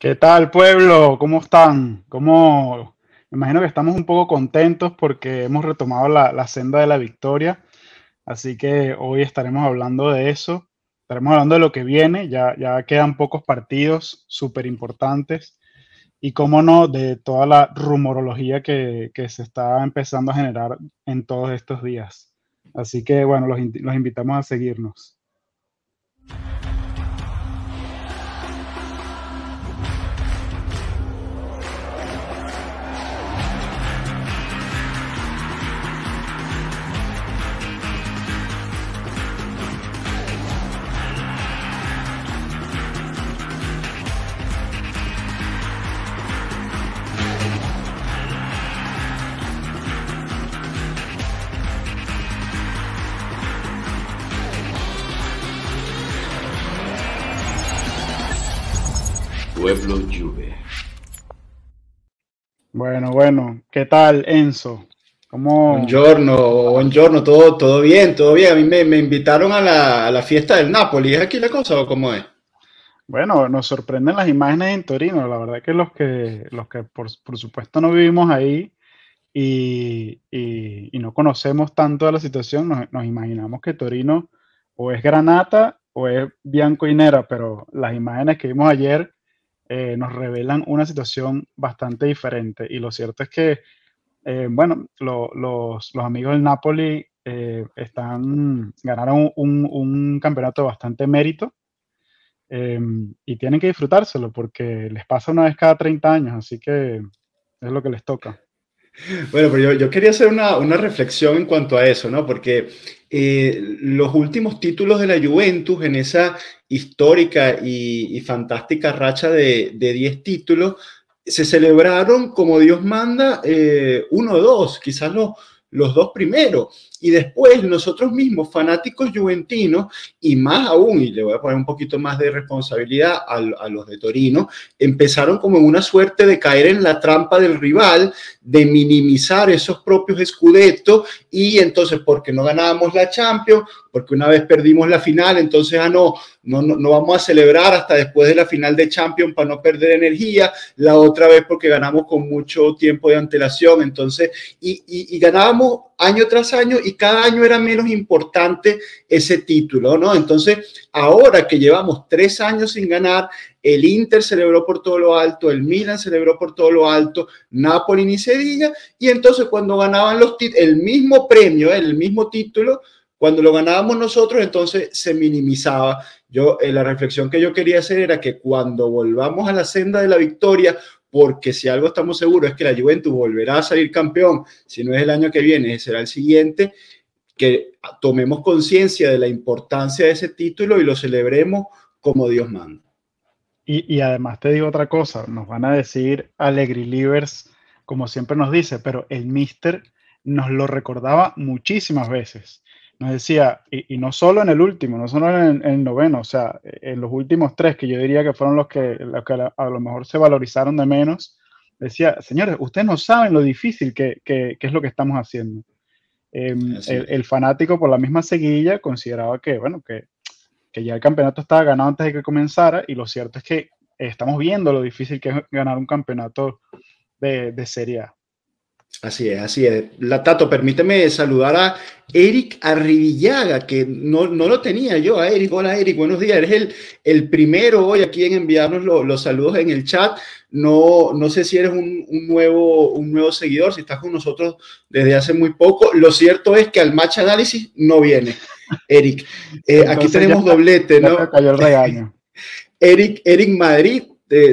¿Qué tal, pueblo? ¿Cómo están? ¿Cómo... Imagino que estamos un poco contentos porque hemos retomado la, senda de la victoria. Así que hoy estaremos hablando de eso. Estaremos hablando de lo que viene. Ya, ya quedan pocos partidos súper importantes. Y cómo no, de toda la rumorología que, se está empezando a generar en todos estos días. Así que bueno, los, los invitamos a seguirnos. Pueblo Juve. Bueno, bueno, ¿qué tal, Enzo? ¿Cómo... Buongiorno, buongiorno, todo, todo bien, todo bien. A mí me, invitaron a la, fiesta del Napoli. ¿Es aquí la cosa o cómo es? Bueno, nos sorprenden las imágenes en Torino. La verdad que los que, los que por, supuesto no vivimos ahí y, no conocemos tanto de la situación, nos, nos, imaginamos que Torino o es granata o es bianco y nera, pero las imágenes que vimos ayer eh, nos revelan una situación bastante diferente. Y lo cierto es que, eh, bueno, los, amigos del Napoli eh, están, ganaron un, campeonato de bastante mérito y tienen que disfrutárselo porque les pasa una vez cada 30 años, así que es lo que les toca. Bueno, pero yo, quería hacer una, reflexión en cuanto a eso, ¿no? Porque eh, los últimos títulos de la Juventus en esa histórica y, fantástica racha de 10 títulos se celebraron como Dios manda, eh, uno o dos, quizás los, los dos primeros. Y después nosotros mismos, fanáticos juventinos, y más aún, y le voy a poner un poquito más de responsabilidad a, los de Torino, empezaron como una suerte de caer en la trampa del rival, de minimizar esos propios escudetos, y entonces porque no ganábamos la Champions, porque una vez perdimos la final, entonces ah, no, no, no, vamos a celebrar hasta después de la final de Champions para no perder energía, la otra vez porque ganamos con mucho tiempo de antelación, entonces, y, y, y ganábamos año tras año y cada año era menos importante ese título, ¿no? Entonces, ahora que llevamos tres años sin ganar, el Inter celebró por todo lo alto, el Milan celebró por todo lo alto, Napoli ni se diga, y entonces cuando ganaban los el mismo premio, el mismo título, cuando lo ganábamos nosotros, entonces se minimizaba. Yo, eh, la reflexión que yo quería hacer era que cuando volvamos a la senda de la victoria, porque si algo estamos seguros es que la Juventus volverá a salir campeón, si no es el año que viene, será el siguiente, que tomemos conciencia de la importancia de ese título y lo celebremos como Dios manda. Y, además te digo otra cosa, nos van a decir Alegri Livers, como siempre nos dice, pero el Mister nos lo recordaba muchísimas veces nos decía, y, no solo en el último, no solo en, el noveno, o sea, en los últimos tres, que yo diría que fueron los que, a, lo mejor se valorizaron de menos, decía, señores, ustedes no saben lo difícil que, es lo que estamos haciendo. Em, el, fanático por la misma seguilla consideraba que, bueno, que, ya el campeonato estaba ganado antes de que comenzara, y lo cierto es que estamos viendo lo difícil que es ganar un campeonato de, de Serie A. Así es, así es. La Tato, permíteme saludar a Eric Arribillaga, que no, no, lo tenía yo, a Eric. Hola Eric, buenos días. Eres el, el primero hoy aquí en enviarnos los saludos en el chat. No, no sé si eres un, un, nuevo, un nuevo seguidor, si estás con nosotros desde hace muy poco. Lo cierto es que al match análisis no viene, Eric. Eh, aquí tenemos doblete, ¿no? Cayó el regaño. Eric, Eric Madrid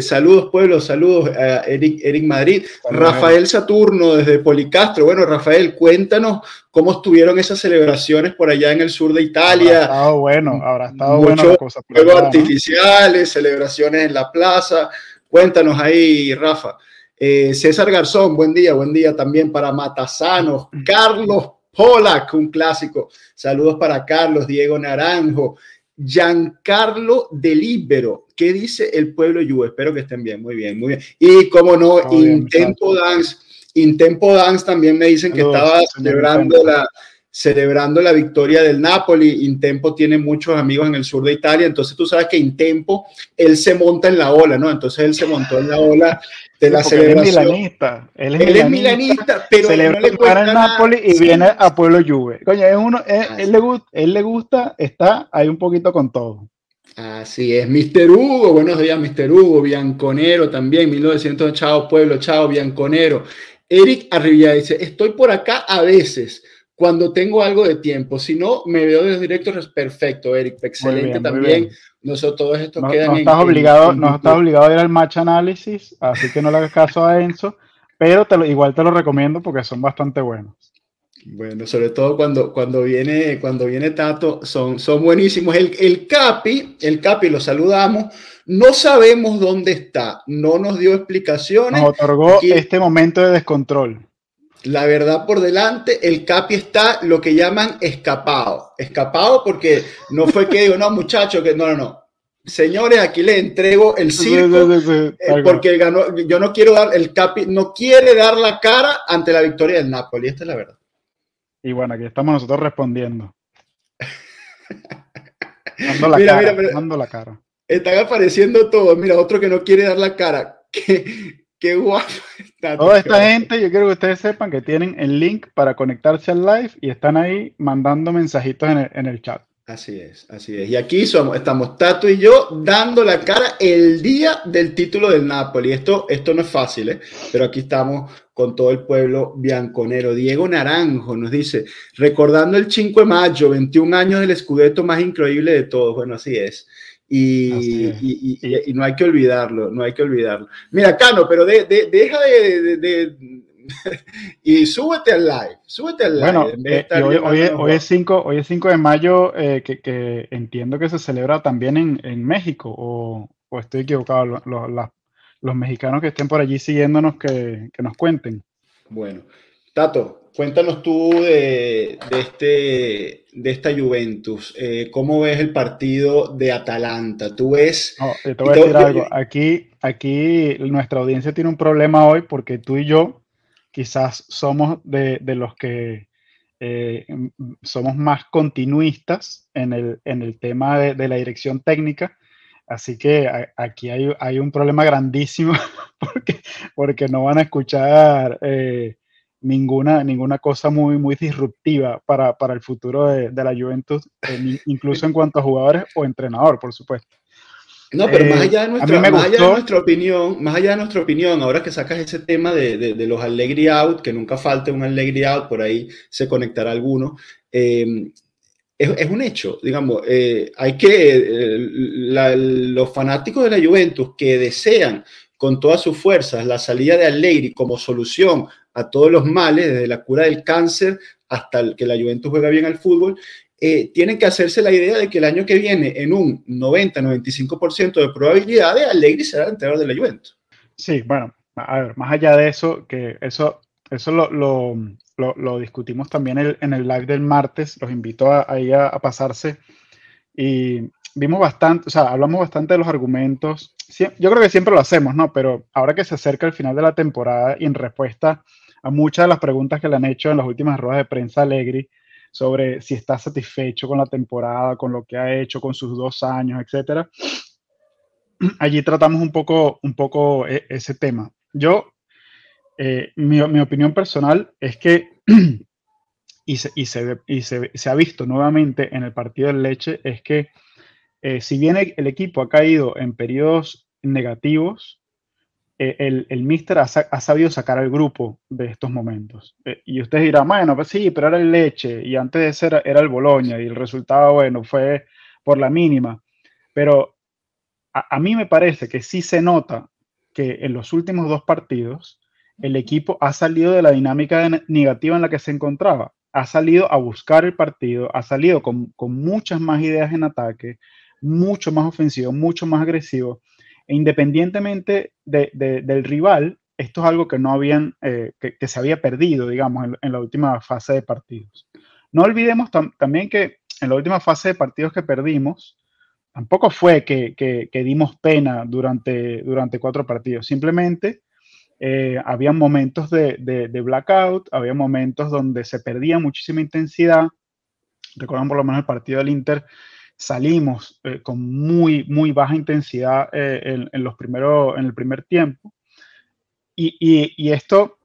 saludos, pueblo, saludos a Eric, Eric Madrid. Rafael Saturno desde Policastro. Bueno, Rafael, cuéntanos cómo estuvieron esas celebraciones por allá en el sur de Italia. Habrá estado bueno, habrá estado bueno. Juegos artificiales, celebraciones en la plaza. Cuéntanos ahí, Rafa. Eh, César Garzón, buen día, buen día también para Matasanos. Carlos Polak, un clásico. Saludos para Carlos, Diego Naranjo. Giancarlo Delibero. ¿Qué dice el pueblo yu? Espero que estén bien, muy bien, muy bien. Y como no, Intempo Dance, Intempo Dance también me dicen que estaba celebrando la, celebrando la victoria del Napoli. Intempo tiene muchos amigos en el sur de Italia, entonces tú sabes que Intempo, él se monta en la ola, ¿no? Entonces él se montó en la ola de la celebración. Él es milanista. Él es, milanista, pero celebra no le el Napoli y viene a Pueblo Juve. Coño, es uno, él, le gusta, él le gusta, está ahí un poquito con todo. Así es, Mr. Hugo, buenos días, Mr. Hugo, Bianconero también, 1900, chao pueblo, chao Bianconero. Eric Arribia dice, estoy por acá a veces, cuando tengo algo de tiempo, si no, me veo de los directos, perfecto, Eric, excelente también. Nosotros todos estos no, quedan no estás obligado, No estás obligado a ir al match análisis, así que no le hagas caso a Enzo, pero te igual te lo recomiendo porque son bastante buenos. Bueno, sobre todo cuando, cuando, viene, cuando viene Tato, son, son buenísimos. El, el Capi, el Capi, lo saludamos. No sabemos dónde está, no nos dio explicaciones. Nos otorgó este momento de descontrol. La verdad por delante, el Capi está lo que llaman escapado. Escapado porque no fue que digo, no, muchacho, que no, no, no. Señores, aquí le entrego el circo eh, porque ganó, yo no quiero dar, el Capi no quiere dar la cara ante la victoria del Napoli, esta es la verdad. Y bueno, aquí estamos nosotros respondiendo. Dando la cara, mira, la cara. Están apareciendo todos. Mira, otro que no quiere dar la cara. Qué, qué guapo está. Toda esta gente, yo quiero que ustedes sepan que tienen el link para conectarse al live y están ahí mandando mensajitos en el, en el chat. Así es, así es. Y aquí somos, estamos Tato y yo dando la cara el día del título del Napoli. Esto, esto no es fácil, ¿eh? pero aquí estamos con todo el pueblo bianconero. Diego Naranjo nos dice, recordando el 5 de mayo, 21 años del escudeto más increíble de todos. Bueno, así es. Y, y, no hay que olvidarlo, no hay que olvidarlo. Mira, Cano, pero de, deja de y súbete al live, súbete al live. Bueno, eh, hoy, es 5, hoy es 5 de mayo, eh, que, entiendo que se celebra también en, México, o, estoy equivocado, los mexicanos que estén por allí siguiéndonos que, nos cuenten. Bueno, Tato, cuéntanos tú de, este, de esta Juventus. Eh, ¿Cómo ves el partido de Atalanta? Tú ves... te voy a decir algo. Aquí, aquí nuestra audiencia tiene un problema hoy porque tú y yo quizás somos de, los que eh, somos más continuistas en el, tema de, la dirección técnica. Así que aquí hay, un problema grandísimo porque, porque no van a escuchar eh, ninguna, ninguna cosa muy, muy disruptiva para, el futuro de, la Juventus, incluso en cuanto a jugadores o entrenador, por supuesto. No, pero más, eh, allá de nuestra, opinión, más allá de nuestra opinión, ahora que sacas ese tema de, los Allegri out, que nunca falte un Allegri out, por ahí se conectará alguno, em, es, un hecho, digamos, eh, hay que, eh, los fanáticos de la Juventus que desean con todas sus fuerzas la salida de Allegri como solución a todos los males, desde la cura del cáncer hasta que la Juventus juega bien al fútbol, eh, tienen que hacerse la idea de que el año que viene, en un 90-95% de probabilidades, Allegri será el entrenador de la Juventus. Sí, bueno, a ver, más allá de eso, que eso, eso lo, lo, lo, discutimos también en el live del martes, los invito a, ahí a, pasarse y vimos bastante, o sea, hablamos bastante de los argumentos. yo creo que siempre lo hacemos, ¿no? Pero ahora que se acerca el final de la temporada y en respuesta a muchas de las preguntas que le han hecho en las últimas ruedas de prensa Allegri, sobre si está satisfecho con la temporada, con lo que ha hecho, con sus dos años, etc. Allí tratamos un poco, e, ese tema. Yo, eh, mi, opinión personal es que, y, se, y, se, ha visto nuevamente en el partido del Leche, es que eh, si bien el equipo ha caído en periodos negativos, eh, el, el Mister ha, sabido sacar al grupo de estos momentos. Eh, y ustedes dirán, bueno, pues sí, pero era el Leche y antes de ser era el Boloña y el resultado, bueno, fue por la mínima. Pero a, mí me parece que sí se nota que en los últimos dos partidos el equipo ha salido de la dinámica negativa en la que se encontraba. Ha salido a buscar el partido, ha salido con, con muchas más ideas en ataque, mucho más ofensivo, mucho más agresivo e independientemente del rival, esto es algo que no habían, eh, que, se había perdido, digamos, en, la última fase de partidos. No olvidemos también que en la última fase de partidos que perdimos, tampoco fue que, dimos pena durante, cuatro partidos, simplemente eh, había momentos de, blackout, había momentos donde se perdía muchísima intensidad. Recuerdan por lo menos el partido del Inter, salimos eh, con muy, muy baja intensidad en, los primeros, en el primer tiempo. Y, esto,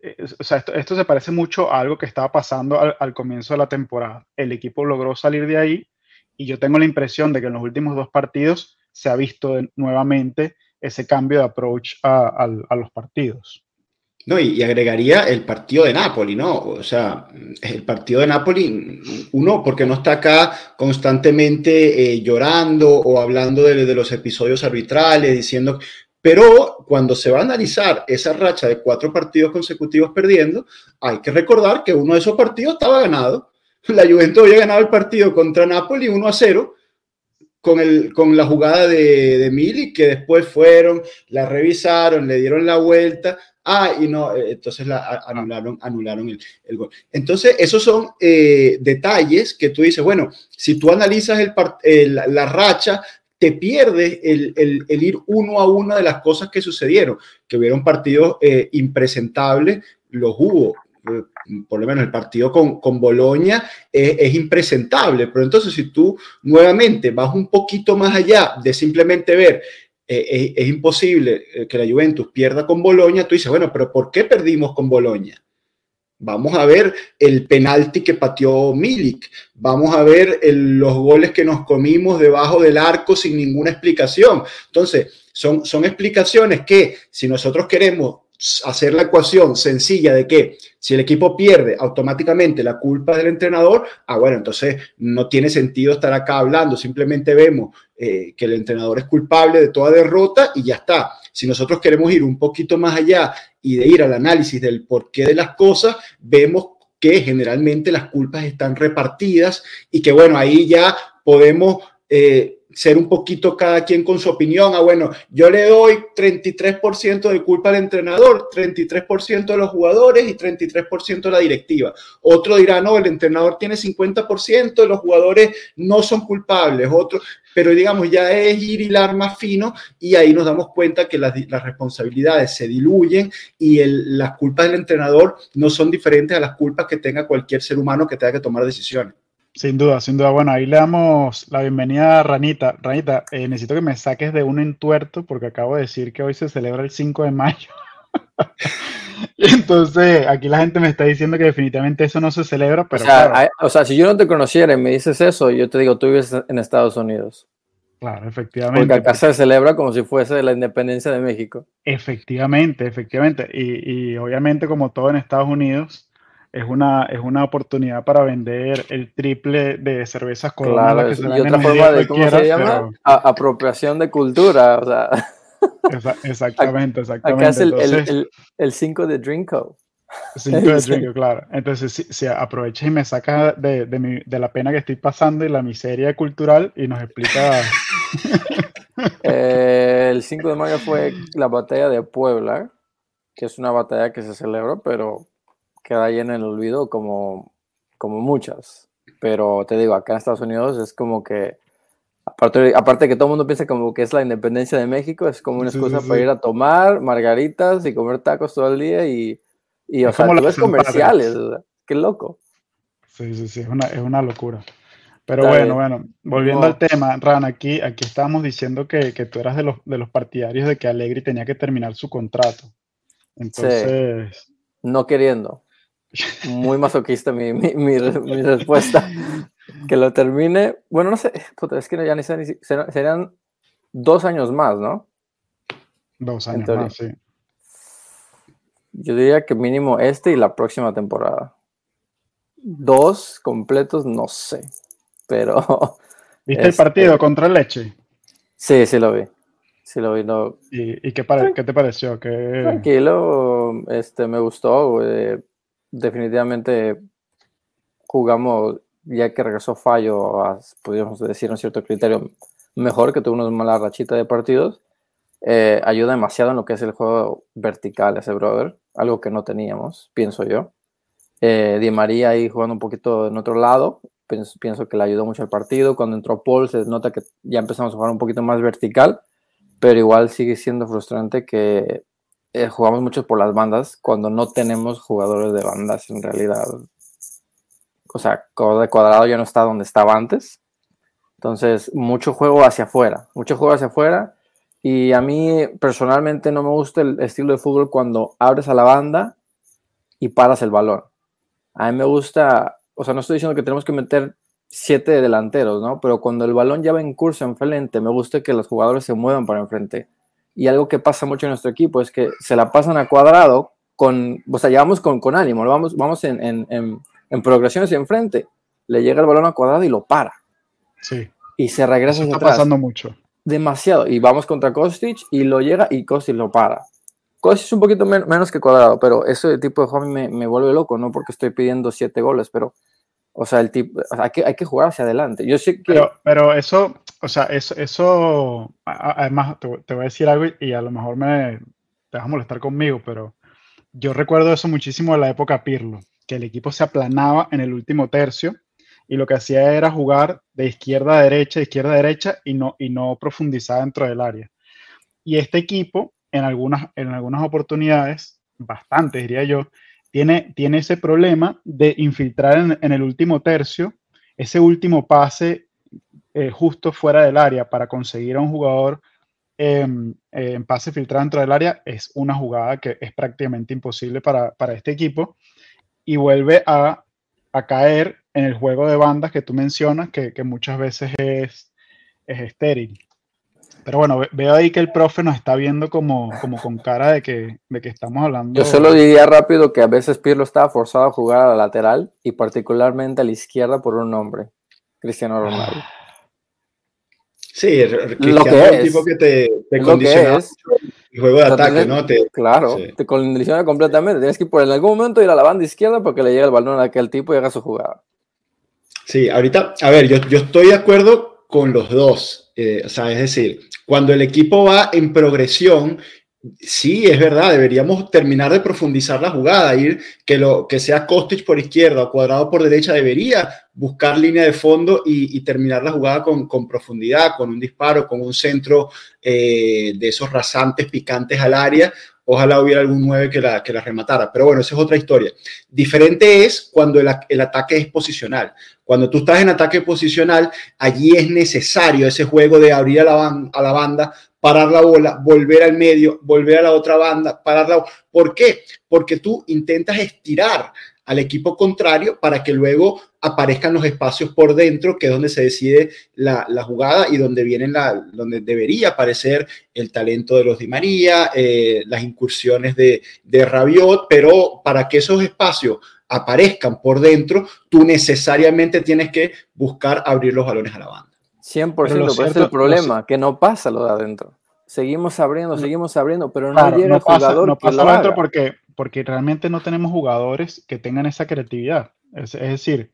esto, se parece mucho a algo que estaba pasando al comienzo de la temporada. El equipo logró salir de ahí y yo tengo la impresión de que en los últimos dos partidos se ha visto nuevamente ese cambio de approach a, los partidos. No, y, agregaría el partido de Napoli, ¿no? O sea, el partido de Napoli, uno, porque no está acá constantemente eh, llorando o hablando de, de, los episodios arbitrales, diciendo, pero cuando se va a analizar esa racha de cuatro partidos consecutivos perdiendo, hay que recordar que uno de esos partidos estaba ganado la Juventus había ganado el partido contra Napoli 1 a 0 con, el, con la jugada de, de Mili, que después fueron, la revisaron, le dieron la vuelta. Ah, y no, eh, entonces la anularon, anularon el, el gol. Entonces, esos son eh, detalles que tú dices, bueno, si tú analizas el, la racha, te pierdes el, el, el, ir uno a uno de las cosas que sucedieron, que hubieron partidos eh, impresentables, los hubo, por lo menos el partido con, con Boloña es, impresentable, pero entonces si tú nuevamente vas un poquito más allá de simplemente ver, eh, es, imposible eh, que la Juventus pierda con Boloña, tú dices, bueno, pero ¿por qué perdimos con Boloña? Vamos a ver el penalti que pateó Milik, vamos a ver los goles que nos comimos debajo del arco sin ninguna explicación. Entonces, son, son explicaciones que si nosotros queremos hacer la ecuación sencilla de que si el equipo pierde automáticamente la culpa del entrenador, ah, bueno, entonces no tiene sentido estar acá hablando, simplemente vemos eh, que el entrenador es culpable de toda derrota y ya está. Si nosotros queremos ir un poquito más allá y de ir al análisis del porqué de las cosas, vemos que generalmente las culpas están repartidas y que bueno, ahí ya podemos... Eh, ser un poquito cada quien con su opinión. Ah, bueno, yo le doy 33% de culpa al entrenador, 33% de los jugadores y 33% de la directiva. Otro dirá, no, el entrenador tiene 50%, los jugadores no son culpables. Otro, pero digamos, ya es ir hilar más fino y ahí nos damos cuenta que las, responsabilidades se diluyen y las culpas del entrenador no son diferentes a las culpas que tenga cualquier ser humano que tenga que tomar decisiones. Sin duda, sin duda. Bueno, ahí le damos la bienvenida a Ranita. Ranita, eh, necesito que me saques de un entuerto porque acabo de decir que hoy se celebra el 5 de mayo. entonces, aquí la gente me está diciendo que definitivamente eso no se celebra, pero... O sea, si yo no te conociera y me dices eso, yo te digo, tú vives en Estados Unidos. Claro, efectivamente. Porque acá se celebra como si fuese la independencia de México. Efectivamente, efectivamente. Y, y obviamente, como todo en Estados Unidos, es una, es una oportunidad para vender el triple de cervezas Corona. Claro, y otra forma de, ¿cómo se llama? apropiación de cultura, o sea. exactamente, exactamente. Acá es el 5 de Drinko. 5 de Drinko, claro. Entonces, si, si aprovechas y me sacas de, de, mi, de, la pena que estoy pasando y la miseria cultural y nos explica... Eh, el 5 de mayo fue la batalla de Puebla, que es una batalla que se celebró, pero queda ahí en el olvido como, como muchas. Pero te digo, acá en Estados Unidos es como que, aparte, aparte que todo el mundo piensa como que es la independencia de México, es como una excusa para ir a tomar margaritas y comer tacos todo el día y, y o sea, tú comerciales, qué loco. Sí, sí, sí, es una, es una locura. Pero bueno, bueno, volviendo al tema, Ran, aquí, aquí estábamos diciendo que, que, tú eras de los, de los partidarios de que Allegri tenía que terminar su contrato. Entonces... No queriendo muy masoquista mi, mi, mi, respuesta. Que lo termine, bueno, no sé, es que ya ni sé, serían dos años más, ¿no? Dos años más, sí. Yo diría que mínimo este y la próxima temporada. Dos completos, no sé, pero... ¿Viste el partido este contra Leche? Sí, sí lo vi. Sí lo vi. ¿Y, qué, qué, te pareció? Tranquilo, este, me gustó. Eh, definitivamente jugamos, ya que regresó Fallo, podríamos decir un cierto criterio mejor, que tuvo una mala rachita de partidos, eh, ayuda demasiado en lo que es el juego vertical ese brother, algo que no teníamos, pienso yo. Eh, Di María ahí jugando un poquito en otro lado, pienso, pienso que le ayudó mucho al partido. Cuando entró Paul se nota que ya empezamos a jugar un poquito más vertical, pero igual sigue siendo frustrante que eh, jugamos mucho por las bandas cuando no tenemos jugadores de bandas en realidad. O sea, de cuadrado ya no está donde estaba antes. Entonces, mucho juego hacia afuera, mucho juego hacia afuera. Y a mí personalmente no me gusta el estilo de fútbol cuando abres a la banda y paras el balón. A mí me gusta, o sea, no estoy diciendo que tenemos que meter siete delanteros, ¿no? Pero cuando el balón ya va en curso enfrente, me gusta que los jugadores se muevan para enfrente y algo que pasa mucho en nuestro equipo es que se la pasan a cuadrado con, o sea, llevamos con, con ánimo, vamos, vamos en, en, en, en progresión hacia enfrente, le llega el balón a cuadrado y lo para. Sí. Y se regresa Eso está pasando mucho. Demasiado. Y vamos contra Kostic y lo llega y Kostic lo para. Kostic es un poquito men menos que cuadrado, pero ese tipo de juego me, me vuelve loco, no porque estoy pidiendo siete goles, pero o sea, el tipo, o sea, hay, que, hay que jugar hacia adelante. Yo sé que... Pero, pero eso, o sea, eso, eso además, te, voy a decir algo y a lo mejor me te vas a molestar conmigo, pero yo recuerdo eso muchísimo de la época Pirlo, que el equipo se aplanaba en el último tercio y lo que hacía era jugar de izquierda a derecha, de izquierda a derecha y no, y no profundizar dentro del área. Y este equipo, en algunas, en algunas oportunidades, bastantes diría yo, tiene, tiene ese problema de infiltrar en el último tercio, ese último pase eh, justo fuera del área para conseguir a un jugador eh, eh, en pase filtrado dentro del área es una jugada que es prácticamente imposible para, para este equipo y vuelve a, a, caer en el juego de bandas que tú mencionas, que, que muchas veces es, es estéril. Pero bueno, veo ahí que el profe nos está viendo como, como con cara de que, de que estamos hablando. Yo solo diría rápido que a veces Pirlo estaba forzado a jugar a la lateral y particularmente a la izquierda por un nombre, Cristiano Ronaldo. Sí, lo que es un tipo que te, te condiciona es. el juego de ataque, ¿no? Te, claro, sí. te condiciona completamente. Tienes que por en algún momento ir a la banda izquierda porque le llega el balón a aquel tipo y haga su jugada. Sí, ahorita, a ver, yo, yo estoy de acuerdo con los dos. Eh, o sea, es decir, cuando el equipo va en progresión, sí, es verdad, deberíamos terminar de profundizar la jugada, ir que, lo, que sea Kostic por izquierda o cuadrado por derecha, debería buscar línea de fondo y, terminar la jugada con, profundidad, con un disparo, con un centro eh, de esos rasantes, picantes al área. Ojalá hubiera algún 9 que la, rematara. Pero bueno, esa es otra historia. Diferente es cuando el, ataque es posicional. Cuando tú estás en ataque posicional, allí es necesario ese juego de abrir a la banda, parar la bola, volver al medio, volver a la otra banda, parar la ¿Por qué? Porque tú intentas estirar al equipo contrario para que luego aparezcan los espacios por dentro, que es donde se decide la, jugada y donde la, donde debería aparecer el talento de los Di María, eh, las incursiones de, de Rabiot, pero para que esos espacios aparezcan por dentro, tú necesariamente tienes que buscar abrir los balones a la banda. 100%, pero ese es el problema, que no pasa lo de adentro. Seguimos abriendo, seguimos abriendo, pero no claro, llega no el jugador. no pasa adentro porque, porque realmente no tenemos jugadores que tengan esa creatividad. Es, es decir,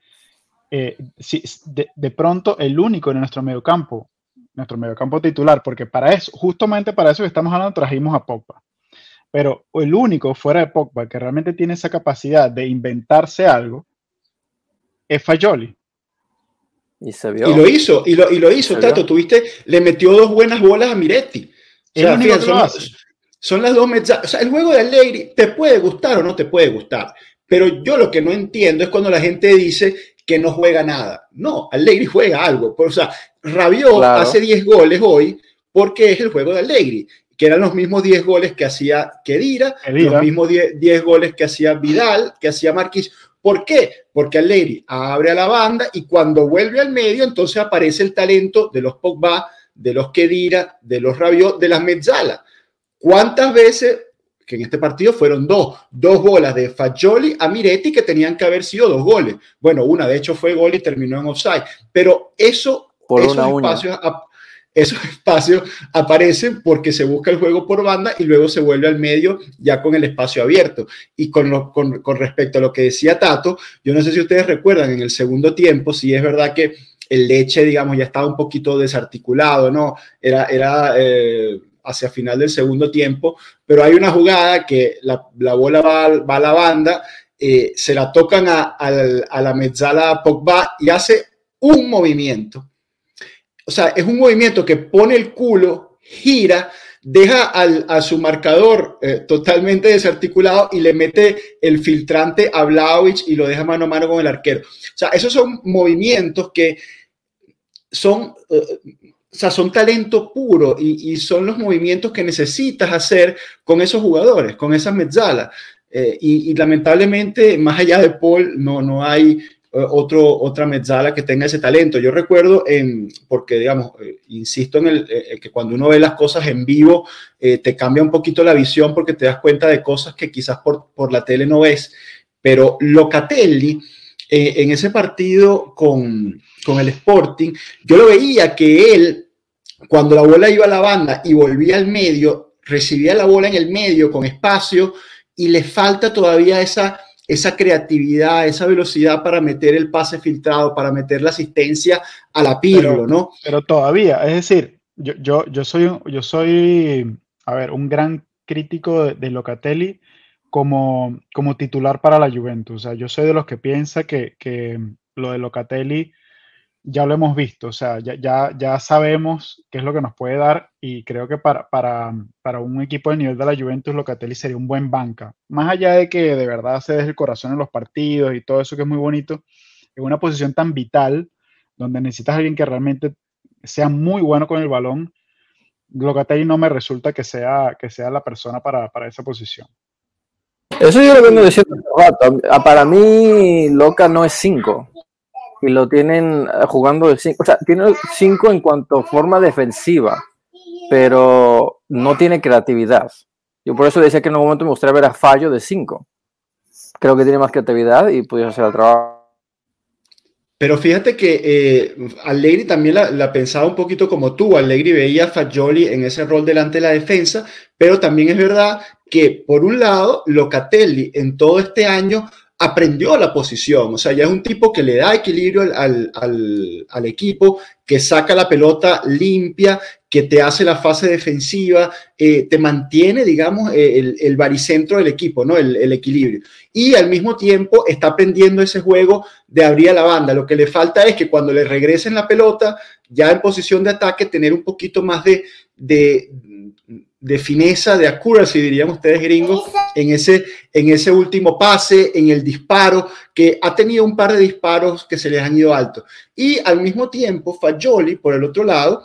eh, si, de, de, pronto el único en nuestro mediocampo, nuestro mediocampo titular, porque para eso, justamente para eso que estamos hablando, trajimos a Pogba. Pero el único fuera de Pogba que realmente tiene esa capacidad de inventarse algo es Fayoli. Y se vio. Y lo hizo, y lo, y lo hizo, Tato. Tuviste, le metió dos buenas bolas a Miretti. O sea, fíjate, son, son, las dos mezzas. O sea, el juego de Allegri te puede gustar o no te puede gustar. Pero yo lo que no entiendo es cuando la gente dice que no juega nada. No, Allegri juega algo. O sea, Rabiot claro. hace 10 goles hoy porque es el juego de Allegri, que eran los mismos 10 goles que hacía Kedira, Kedira. los mismos 10, 10 goles que hacía Vidal, que hacía Marquis. ¿Por qué? Porque Allegri abre a la banda y cuando vuelve al medio, entonces aparece el talento de los Pogba, de los Kedira, de los Rabiot, de las Mezzala. ¿Cuántas veces, que en este partido fueron dos, dos bolas de Fagioli a Miretti que tenían que haber sido dos goles? Bueno, una de hecho fue gol y terminó en offside, pero eso, Por esos espacios, esos espacios aparecen porque se busca el juego por banda y luego se vuelve al medio ya con el espacio abierto. Y con, con, respecto a lo que decía Tato, yo no sé si ustedes recuerdan en el segundo tiempo, si es verdad que el leche, digamos, ya estaba un poquito desarticulado, ¿no? Era, era eh, hacia final del segundo tiempo, pero hay una jugada que la, la bola va, va, a la banda, eh, se la tocan a, a, a la mezzala Pogba y hace un movimiento o sea, es un movimiento que pone el culo, gira, deja a su marcador eh, totalmente desarticulado y le mete el filtrante a Vlaovic y lo deja mano a mano con el arquero. O sea, esos son movimientos que son, eh, o sea, son talento puro y, son los movimientos que necesitas hacer con esos jugadores, con esas mezzalas. Eh, y, lamentablemente, más allá de Paul, no, no hay otro, otra mezzala que tenga ese talento. Yo recuerdo, porque digamos, insisto en el, que cuando uno ve las cosas en vivo, te cambia un poquito la visión porque te das cuenta de cosas que quizás por, por la tele no ves. Pero Locatelli, en ese partido con, con el Sporting, yo lo veía que él, cuando la bola iba a la banda y volvía al medio, recibía la bola en el medio con espacio y le falta todavía esa, esa creatividad, esa velocidad para meter el pase filtrado, para meter la asistencia a la Pirlo, ¿no? Pero todavía, es decir, yo, yo, yo, soy, yo soy, a ver, un gran crítico de, Locatelli como, como titular para la Juventus. O sea, yo soy de los que piensa que, que lo de Locatelli ya lo hemos visto, o sea, ya, ya, ya, sabemos qué es lo que nos puede dar y creo que para, para, para un equipo de nivel de la Juventus Locatelli sería un buen banca. Más allá de que de verdad se deje el corazón en los partidos y todo eso que es muy bonito, en una posición tan vital donde necesitas alguien que realmente sea muy bueno con el balón, Locatelli no me resulta que sea, que sea la persona para, para esa posición. Eso yo lo vengo diciendo. Para mí, Loca no es 5 y lo tienen eh, jugando de 5. O sea, tiene 5 en cuanto a forma defensiva, pero no tiene creatividad. Yo por eso decía que en algún momento me gustaría ver a Fallo de 5. Creo que tiene más creatividad y pudiera hacer el trabajo. Pero fíjate que eh, Allegri también la, la, pensaba un poquito como tú. Allegri veía a Fagioli en ese rol delante de la defensa, pero también es verdad que, por un lado, Locatelli en todo este año aprendió la posición, o sea, ya es un tipo que le da equilibrio al, al, equipo, que saca la pelota limpia, que te hace la fase defensiva, eh, te mantiene, digamos, eh, el, el, baricentro del equipo, ¿no? El, el, equilibrio. Y al mismo tiempo está aprendiendo ese juego de abrir a la banda. Lo que le falta es que cuando le regresen la pelota, ya en posición de ataque, tener un poquito más de, de de fineza, de accuracy, dirían ustedes gringos, en ese, en ese último pase, en el disparo, que ha tenido un par de disparos que se les han ido altos. Y al mismo tiempo, Fagioli, por el otro lado,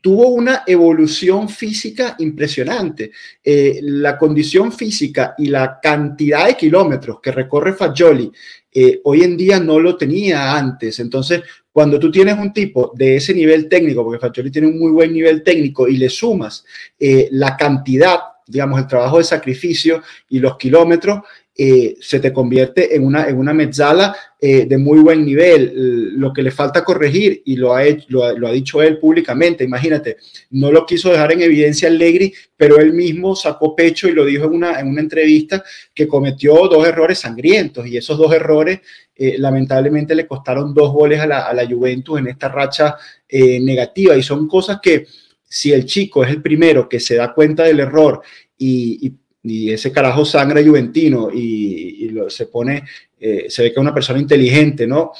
tuvo una evolución física impresionante. Eh, la condición física y la cantidad de kilómetros que recorre Fagioli eh, hoy en día no lo tenía antes. Entonces, cuando tú tienes un tipo de ese nivel técnico, porque Faccioli tiene un muy buen nivel técnico y le sumas eh, la cantidad, digamos, el trabajo de sacrificio y los kilómetros, eh, se te convierte en una, en una mezzala eh, de muy buen nivel. Lo que le falta corregir, y lo ha, hecho, lo, ha, dicho él públicamente, imagínate, no lo quiso dejar en evidencia Allegri, pero él mismo sacó pecho y lo dijo en una, en una entrevista que cometió dos errores sangrientos y esos dos errores eh, lamentablemente le costaron dos goles a la, a la Juventus en esta racha negativa y son cosas que si el chico es el primero que se da cuenta del error y, y y ese carajo sangra juventino y, se pone, eh, se ve que es una persona inteligente, ¿no?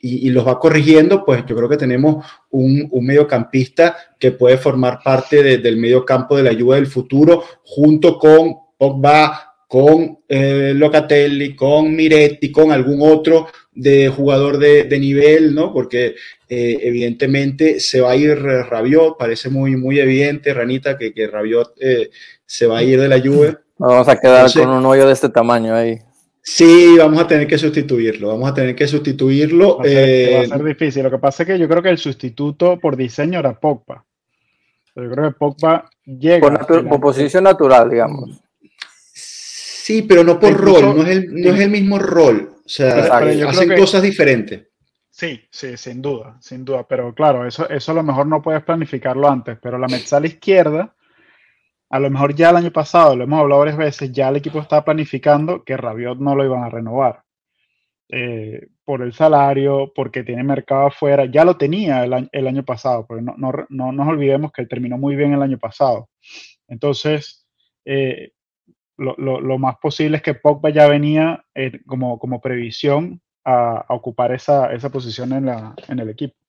Y, los va corrigiendo, pues yo creo que tenemos un, un mediocampista que puede formar parte del mediocampo de la ayuda del futuro, junto con Pogba, con eh, Locatelli, con Miretti, con algún otro de jugador de, de nivel, ¿no? Porque eh, evidentemente se va a ir Rabiot, parece muy, muy evidente, Ranita, que, que Rabiot se va a ir de la Juve. Vamos a quedar con un hoyo de este tamaño ahí. Sí, vamos a tener que sustituirlo, vamos a tener que sustituirlo. Va a ser, va a ser eh, difícil. Lo que pasa es que yo creo que el sustituto por diseño era Pogba. Yo creo que Pogba llega. Por, posición natural, digamos. Sí, pero no por rol, no es, el, no es el mismo rol. O sea, hacen cosas diferentes. Sí, sí, sin duda, sin duda. Pero claro, eso, eso a lo mejor no puedes planificarlo antes. Pero la mezzala izquierda a lo mejor ya el año pasado, lo hemos hablado varias veces, ya el equipo estaba planificando que Rabiot no lo iban a renovar. Eh, por el salario, porque tiene mercado afuera, ya lo tenía el, año, pasado, pero no, no, nos olvidemos que terminó muy bien el año pasado. Entonces, eh, lo, más posible es que Pogba ya venía eh, como, como previsión a, ocupar esa, esa posición en, la, en el equipo.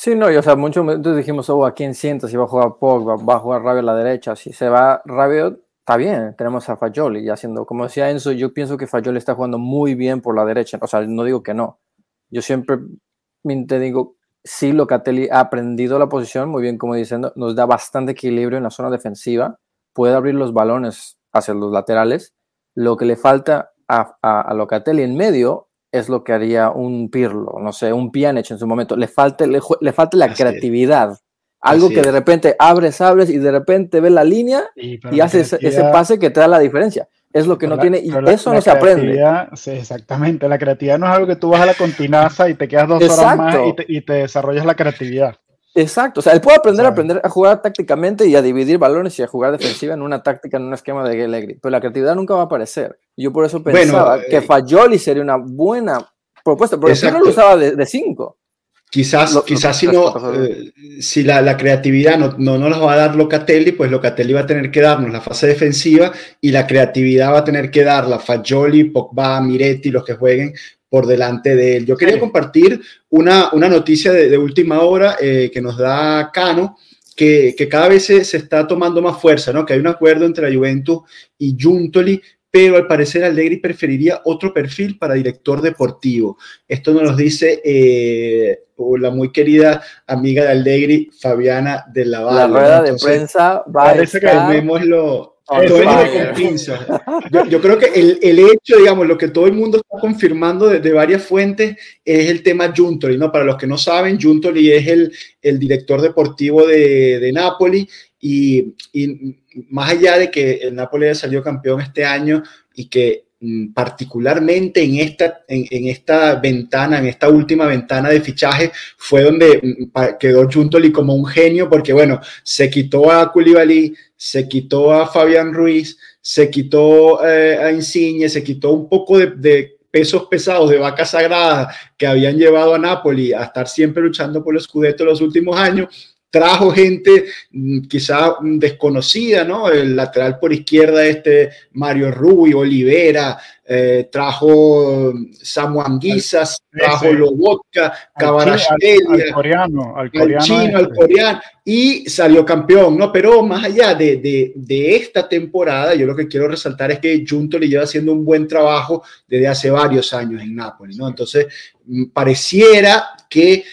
Sí, no, y, o sea, muchos momentos dijimos, oh, ¿a quién sienta? Si va a jugar Pogba, va a jugar Rabiot a la derecha. Si se va Rabiot, está bien, tenemos a Fajoli haciendo, como decía Enzo, yo pienso que Fajoli está jugando muy bien por la derecha. O sea, no digo que no. Yo siempre te digo, sí, Locatelli ha aprendido la posición muy bien, como diciendo, nos da bastante equilibrio en la zona defensiva, puede abrir los balones hacia los laterales. Lo que le falta a, a, Locatelli en medio es lo que haría un Pirlo, no sé, un Pjanic en su momento. Le falta, le, falta la creatividad. Algo que de repente abres, abres y de repente ves la línea y, haces ese pase que te da la diferencia. Es lo que no tiene, y eso no se aprende. Sí, exactamente, la creatividad no es algo que tú vas a la continaza y te quedas dos horas más y te, desarrollas la creatividad. Exacto, o sea, él puede aprender a aprender a jugar tácticamente y a dividir balones y a jugar defensiva en una táctica, en un esquema de Allegri, pero la creatividad nunca va a aparecer. Yo por eso pensaba que eh, Fajoli sería una buena propuesta, porque no lo usaba de 5. Quizás, quizás si, no, eh, si la, la creatividad no, no, nos va a dar Locatelli, pues Locatelli va a tener que darnos la fase defensiva y la creatividad va a tener que dar la Fagioli, Pogba, Miretti, los que jueguen por delante de él. Yo quería compartir una, una noticia de, de última hora eh, que nos da Cano, que, que, cada vez se, se, está tomando más fuerza, ¿no? que hay un acuerdo entre la Juventus y Juntoli pero al parecer Allegri preferiría otro perfil para director deportivo. Esto nos lo dice eh, la muy querida amiga de Allegri, Fabiana de la La rueda de prensa va a estar... que yo, yo, creo que el, el, hecho, digamos, lo que todo el mundo está confirmando de, de varias fuentes es el tema Juntoli, ¿no? Para los que no saben, Juntoli es el, el director deportivo de, de Napoli y, y, más allá de que el Napoli salió campeón este año y que particularmente en esta, en, esta ventana, en esta última ventana de fichaje, fue donde mm, quedó Juntoli como un genio, porque bueno, se quitó a Koulibaly, se quitó a Fabián Ruiz, se quitó eh, a Insigne, se quitó un poco de, de pesos pesados de vaca sagrada que habían llevado a Napoli a estar siempre luchando por los Scudetto los últimos años trajo gente mm, quizá desconocida, ¿no? El lateral por izquierda, este Mario Rui, Olivera, eh, trajo Samuel Guisas, trajo Lobotka, Cabarashvili, al, coreano, al, chino, al este. coreano, y salió campeón, ¿no? Pero más allá de, de, de, esta temporada, yo lo que quiero resaltar es que Junto le lleva haciendo un buen trabajo desde hace varios años en Nápoles, ¿no? Entonces, mm, pareciera que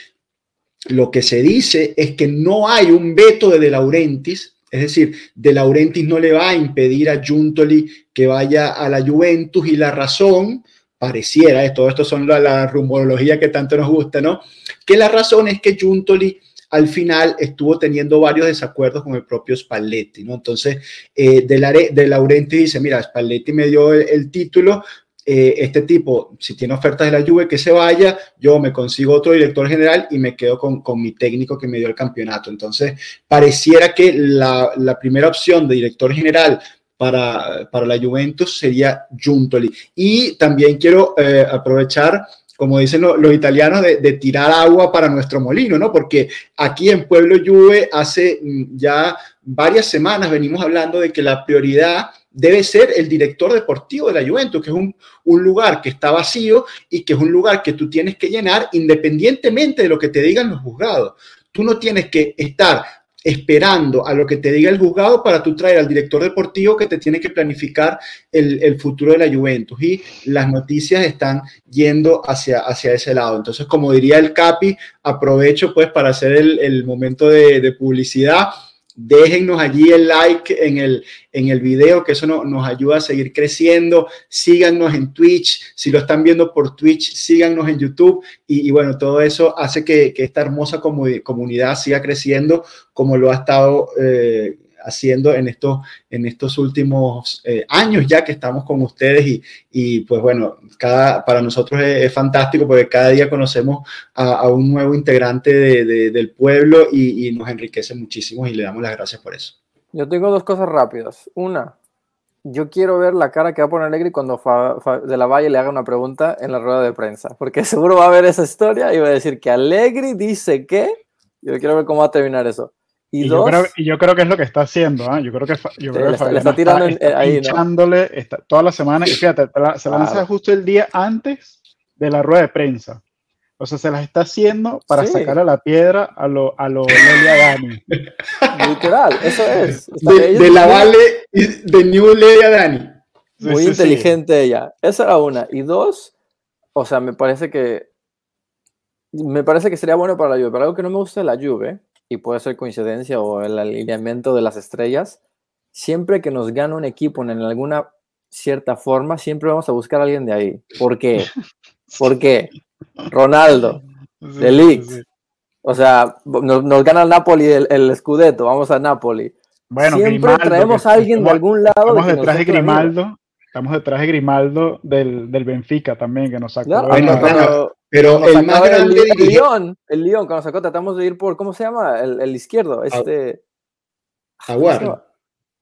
lo que se dice es que no hay un veto de De Laurentiis, es decir, De Laurentiis no le va a impedir a Juntoli que vaya a la Juventus y la razón pareciera, todo esto son la, la rumorología que tanto nos gusta, ¿no? Que la razón es que Juntoli al final estuvo teniendo varios desacuerdos con el propio Spalletti, ¿no? Entonces, eh, de, la, de Laurenti dice, mira, Spalletti me dio el título, eh, este tipo, si tiene ofertas de la Juve, que se vaya, yo me consigo otro director general y me quedo con, con mi técnico que me dio el campeonato. Entonces, pareciera que la, la primera opción de director general para, para, la Juventus sería Juntoli. Y también quiero eh, aprovechar como dicen los, los italianos, de, de, tirar agua para nuestro molino, ¿no? Porque aquí en Pueblo Juve hace mm, ya varias semanas venimos hablando de que la prioridad debe ser el director deportivo de la Juventus, que es un, un, lugar que está vacío y que es un lugar que tú tienes que llenar independientemente de lo que te digan los juzgados. Tú no tienes que estar esperando a lo que te diga el juzgado para tú traer al director deportivo que te tiene que planificar el, el futuro de la Juventus. Y las noticias están yendo hacia, hacia ese lado. Entonces, como diría el Capi, aprovecho pues para hacer el, el momento de, de publicidad Déjennos allí el like en el, en el video, que eso no, nos ayuda a seguir creciendo. Síganos en Twitch. Si lo están viendo por Twitch, síganos en YouTube. Y, bueno, todo eso hace que, que esta hermosa comunidad siga creciendo como lo ha estado eh, haciendo en estos, en estos últimos eh, años ya que estamos con ustedes y, y pues bueno, cada, para nosotros es, es, fantástico porque cada día conocemos a, a un nuevo integrante de, de, del pueblo y, y, nos enriquece muchísimo y le damos las gracias por eso. Yo tengo dos cosas rápidas. Una, yo quiero ver la cara que va a poner Alegri cuando Fa, Fa, de la Valle le haga una pregunta en la rueda de prensa, porque seguro va a ver esa historia y va a decir que Alegri dice que, yo quiero ver cómo va a terminar eso. Y, y, dos, yo creo, y, yo creo, que es lo que está haciendo. ¿eh? Yo creo que, yo creo que le está tirando está, está ahí, pinchándole ¿no? está, toda la semana. Y fíjate, la, se lanza claro. justo el día antes de la rueda de prensa. O sea, se las está haciendo para sacar a la piedra a lo, a lo Lelia Dani. Literal, eso es. de, la Vale de New Lelia Dani. Muy inteligente ella. Esa era una. Y dos, o sea, me parece que me parece que sería bueno para la Juve. Pero algo que no me gusta de la Juve, y puede ser coincidencia o el alineamiento de las estrellas, siempre que nos gana un equipo en alguna cierta forma, siempre vamos a buscar a alguien de ahí. ¿Por qué? ¿Por qué? Ronaldo, sí, O sea, nos, gana el Napoli el, el, Scudetto, vamos a Napoli. Bueno, Siempre traemos a alguien de algún lado. Estamos detrás de Grimaldo, estamos detrás de Grimaldo del, del Benfica también, que nos sacó. pero, el más grande el, León, el León, cuando sacó, tratamos de ir por, ¿cómo se llama? El, el izquierdo, este. Jaguar.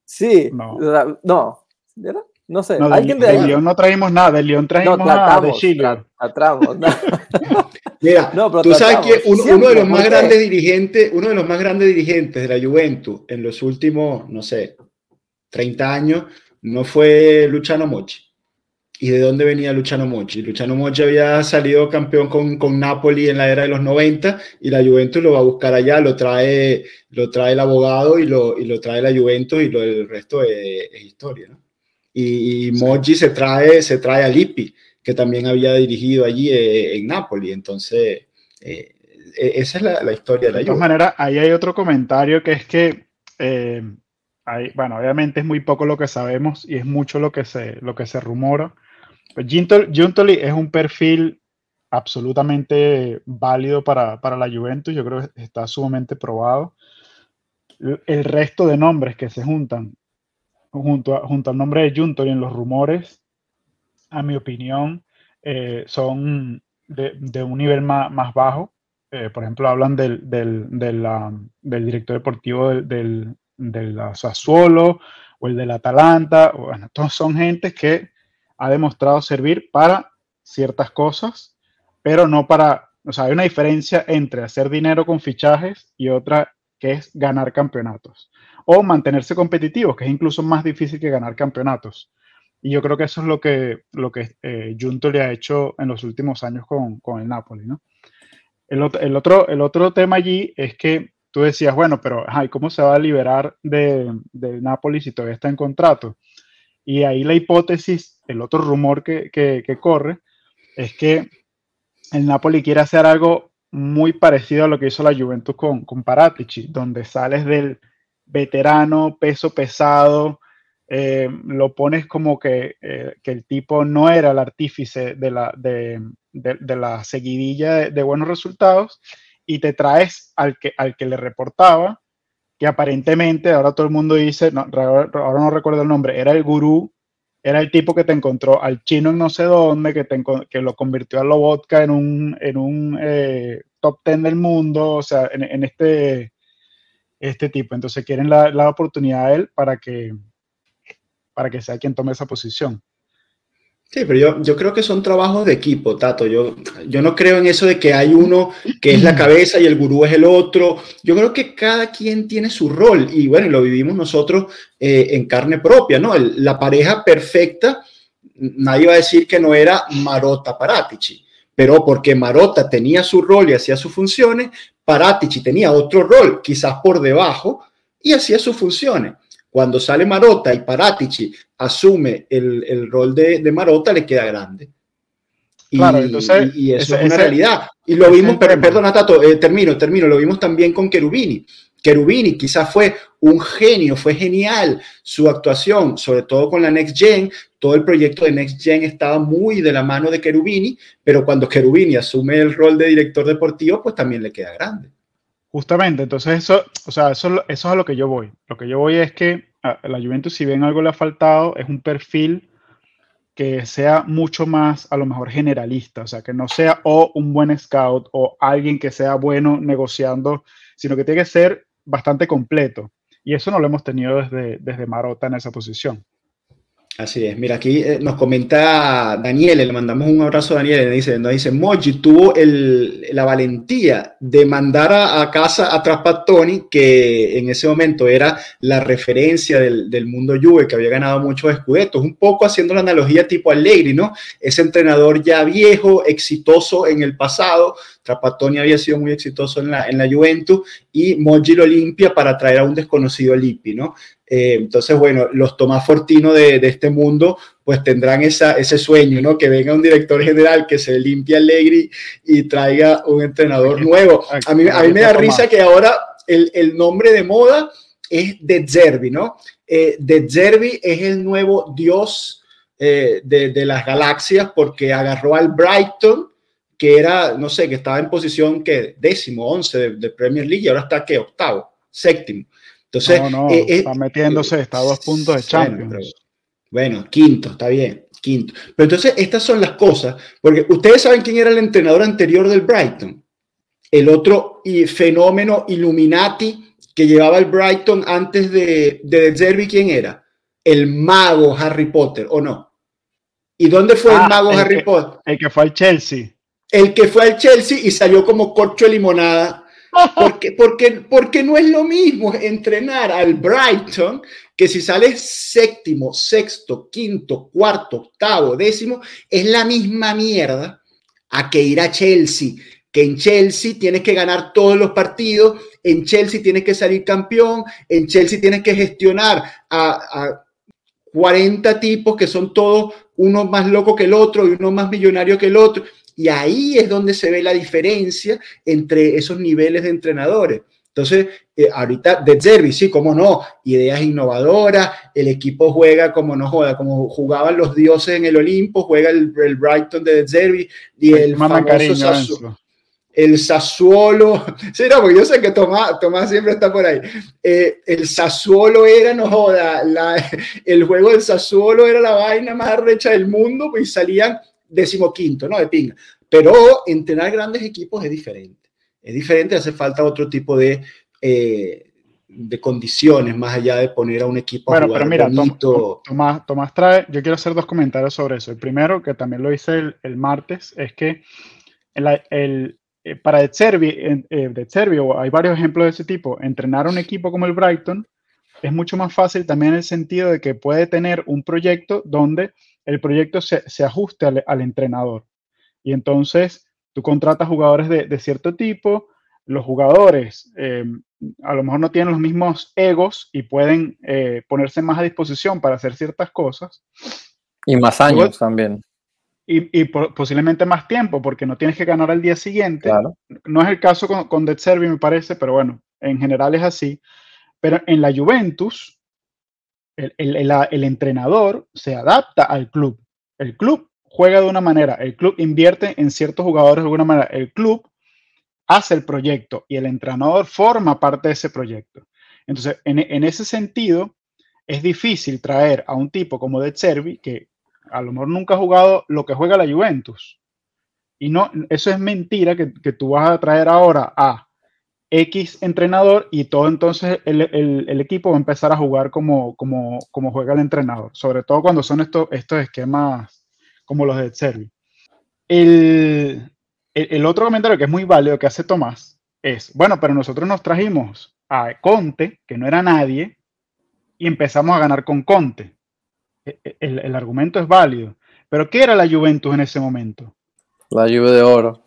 Sí, no. no. ¿Era? No sé, no, alguien de, de León no traímos nada, de León traímos nada de Chile. Tratamos, Mira, tú sabes que uno de los más grandes dirigentes, uno de los más grandes dirigentes de la Juventus en los últimos, no sé, 30 años, no fue Luciano Mochi. ¿Y de dónde venía Luciano Mochi? Luciano Mochi había salido campeón con, con, Napoli en la era de los 90 y la Juventus lo va a buscar allá, lo trae, lo trae el abogado y lo, y lo trae la Juventus y lo, el resto es, es historia. ¿no? Y, Moji se trae, se trae a Lippi, que también había dirigido allí eh, en Nápoles. Entonces, eh, e, esa es la, historia de la De todas maneras, ahí hay otro comentario que es que, eh, hay, bueno, obviamente es muy poco lo que sabemos y es mucho lo que se, lo que se rumora. Pues Giuntoli es un perfil absolutamente válido para, para, la Juventus, yo creo que está sumamente probado. El resto de nombres que se juntan junto, junto al nombre de Juntor y en los rumores, a mi opinión, eh, son de, un nivel más, más bajo. Eh, por ejemplo, hablan del, del, del director deportivo del, del, Sassuolo o el del Atalanta. Bueno, todos son gente que ha demostrado servir para ciertas cosas, pero no para, o sea, hay una diferencia entre hacer dinero con fichajes y otra que es ganar campeonatos o mantenerse competitivos, que es incluso más difícil que ganar campeonatos. Y yo creo que eso es lo que, lo que eh, Junto le ha hecho en los últimos años con, con el Napoli. ¿no? El, el, otro, el otro tema allí es que tú decías, bueno, pero ¿cómo se va a liberar de, de Napoli si todavía está en contrato? Y ahí la hipótesis, el otro rumor que, que, corre, es que el Napoli quiere hacer algo muy parecido a lo que hizo la Juventus con, con Paratici, donde sales del, veterano, peso pesado, eh, lo pones como que, eh, que, el tipo no era el artífice de la, de, de, la seguidilla de, buenos resultados y te traes al que, al que le reportaba, que aparentemente, ahora todo el mundo dice, no, ahora no recuerdo el nombre, era el gurú, era el tipo que te encontró al chino en no sé dónde, que, te, que lo convirtió a Lobotka en un, en un eh, top ten del mundo, o sea, en, en este este tipo. Entonces quieren la, la oportunidad a él para que, para que sea quien tome esa posición. Sí, pero yo, yo creo que son trabajos de equipo, Tato. Yo, yo no creo en eso de que hay uno que es la cabeza y el gurú es el otro. Yo creo que cada quien tiene su rol y bueno, lo vivimos nosotros eh, en carne propia, ¿no? la pareja perfecta, nadie va a decir que no era Marota Paratici, pero porque Marota tenía su rol y hacía sus funciones, Paratici tenía otro rol, quizás por debajo, y hacía sus funciones. Cuando sale Marota y Paratici asume el, rol de, de, Marota, le queda grande. Y, y, eso es una realidad. Y lo vimos, pero, perdona Tato, eh, termino, termino, lo vimos también con Cherubini. Cherubini quizás fue un genio, fue genial su actuación, sobre todo con la Next Gen. Todo el proyecto de Next Gen estaba muy de la mano de Cherubini, pero cuando Cherubini asume el rol de director deportivo, pues también le queda grande. Justamente, entonces eso, o sea, eso, es a lo que yo voy. Lo que yo voy es que a la Juventus, si bien algo le ha faltado, es un perfil que sea mucho más, a lo mejor, generalista, o sea, que no sea o un buen scout o alguien que sea bueno negociando, sino que tiene que ser bastante completo. Y eso no lo hemos tenido desde, desde Marota en esa posición. Así es. Mira, aquí eh, nos comenta Daniel, le mandamos un abrazo a Daniel, dice, nos dice, Moji tuvo el, la valentía de mandar a, casa a Trapattoni, que en ese momento era la referencia del, del, mundo Juve, que había ganado muchos escudetos, un poco haciendo la analogía tipo Allegri, ¿no? Ese entrenador ya viejo, exitoso en el pasado, Trapattoni había sido muy exitoso en la, en la Juventus, y Moji lo limpia para traer a un desconocido Lippi, ¿no? Eh, entonces, bueno, los Tomás Fortino de, de, este mundo, pues tendrán esa, ese sueño, ¿no? Que venga un director general que se limpie Allegri y traiga un entrenador nuevo. A mí, a mí me da risa que ahora el, el nombre de moda es De Zerbi, ¿no? Eh, de Zerbi es el nuevo dios eh, de, de, las galaxias porque agarró al Brighton, que era, no sé, que estaba en posición que décimo, once de, de Premier League y ahora está que octavo, séptimo. Entonces, no, no, eh, está metiéndose, está a dos puntos de Champions. Bueno, bueno, quinto, está bien, quinto. Pero entonces, estas son las cosas, porque ustedes saben quién era el entrenador anterior del Brighton. El otro fenómeno Illuminati que llevaba el Brighton antes de, de Derby, ¿quién era? El mago Harry Potter, ¿o no? ¿Y dónde fue ah, el mago el Harry que, Potter? El que fue al Chelsea. El que fue al Chelsea y salió como corcho de limonada porque, porque, porque no es lo mismo entrenar al Brighton que si sales séptimo, sexto, quinto, cuarto, octavo, décimo, es la misma mierda a que ir a Chelsea, que en Chelsea tienes que ganar todos los partidos, en Chelsea tienes que salir campeón, en Chelsea tienes que gestionar a, a 40 tipos que son todos uno más loco que el otro y uno más millonario que el otro. Y ahí es donde se ve la diferencia entre esos niveles de entrenadores. Entonces, eh, ahorita de Zerbi, sí, cómo no, ideas innovadoras, el equipo juega como no joda, como jugaban los dioses en el Olimpo, juega el, el Brighton de Zerbi y el famoso cariño, Sassu, el Sassuolo, sí, no, porque yo sé que Tomás, Tomás siempre está por ahí, eh, el Sassuolo era, no joda, la, el juego del Sassuolo era la vaina más arrecha del mundo, pues salían decimoquinto, ¿no? De pinga. Pero entrenar grandes equipos es diferente. Es diferente, hace falta otro tipo de, eh, de condiciones, más allá de poner a un equipo bueno, a jugar pero mira, bonito. Tomás, Tomás trae, yo quiero hacer dos comentarios sobre eso. El primero, que también lo hice el, el martes, es que el, el, eh, para De eh, hay varios ejemplos de ese tipo, entrenar a un equipo como el Brighton es mucho más fácil también en el sentido de que puede tener un proyecto donde el proyecto se, se ajuste al, al, entrenador. Y entonces tú contratas jugadores de, de cierto tipo, los jugadores eh, a lo mejor no tienen los mismos egos y pueden eh, ponerse más a disposición para hacer ciertas cosas. Y más años también. Y, y por, posiblemente más tiempo, porque no tienes que ganar al día siguiente. Claro. No es el caso con, con De Servi, me parece, pero bueno, en general es así. Pero en la Juventus, el, el, el, el, entrenador se adapta al club. El club juega de una manera, el club invierte en ciertos jugadores de alguna manera, el club hace el proyecto y el entrenador forma parte de ese proyecto. Entonces, en, en ese sentido, es difícil traer a un tipo como De Cervi, que a lo mejor nunca ha jugado lo que juega la Juventus. Y no, eso es mentira que, que tú vas a traer ahora a X entrenador y todo entonces el, el, el, equipo va a empezar a jugar como, como, como juega el entrenador, sobre todo cuando son estos, estos esquemas como los de Servi. El, el, otro comentario que es muy válido que hace Tomás es, bueno, pero nosotros nos trajimos a Conte, que no era nadie, y empezamos a ganar con Conte. E, e, el, el argumento es válido. Pero ¿qué era la Juventus en ese momento? La Juve de oro.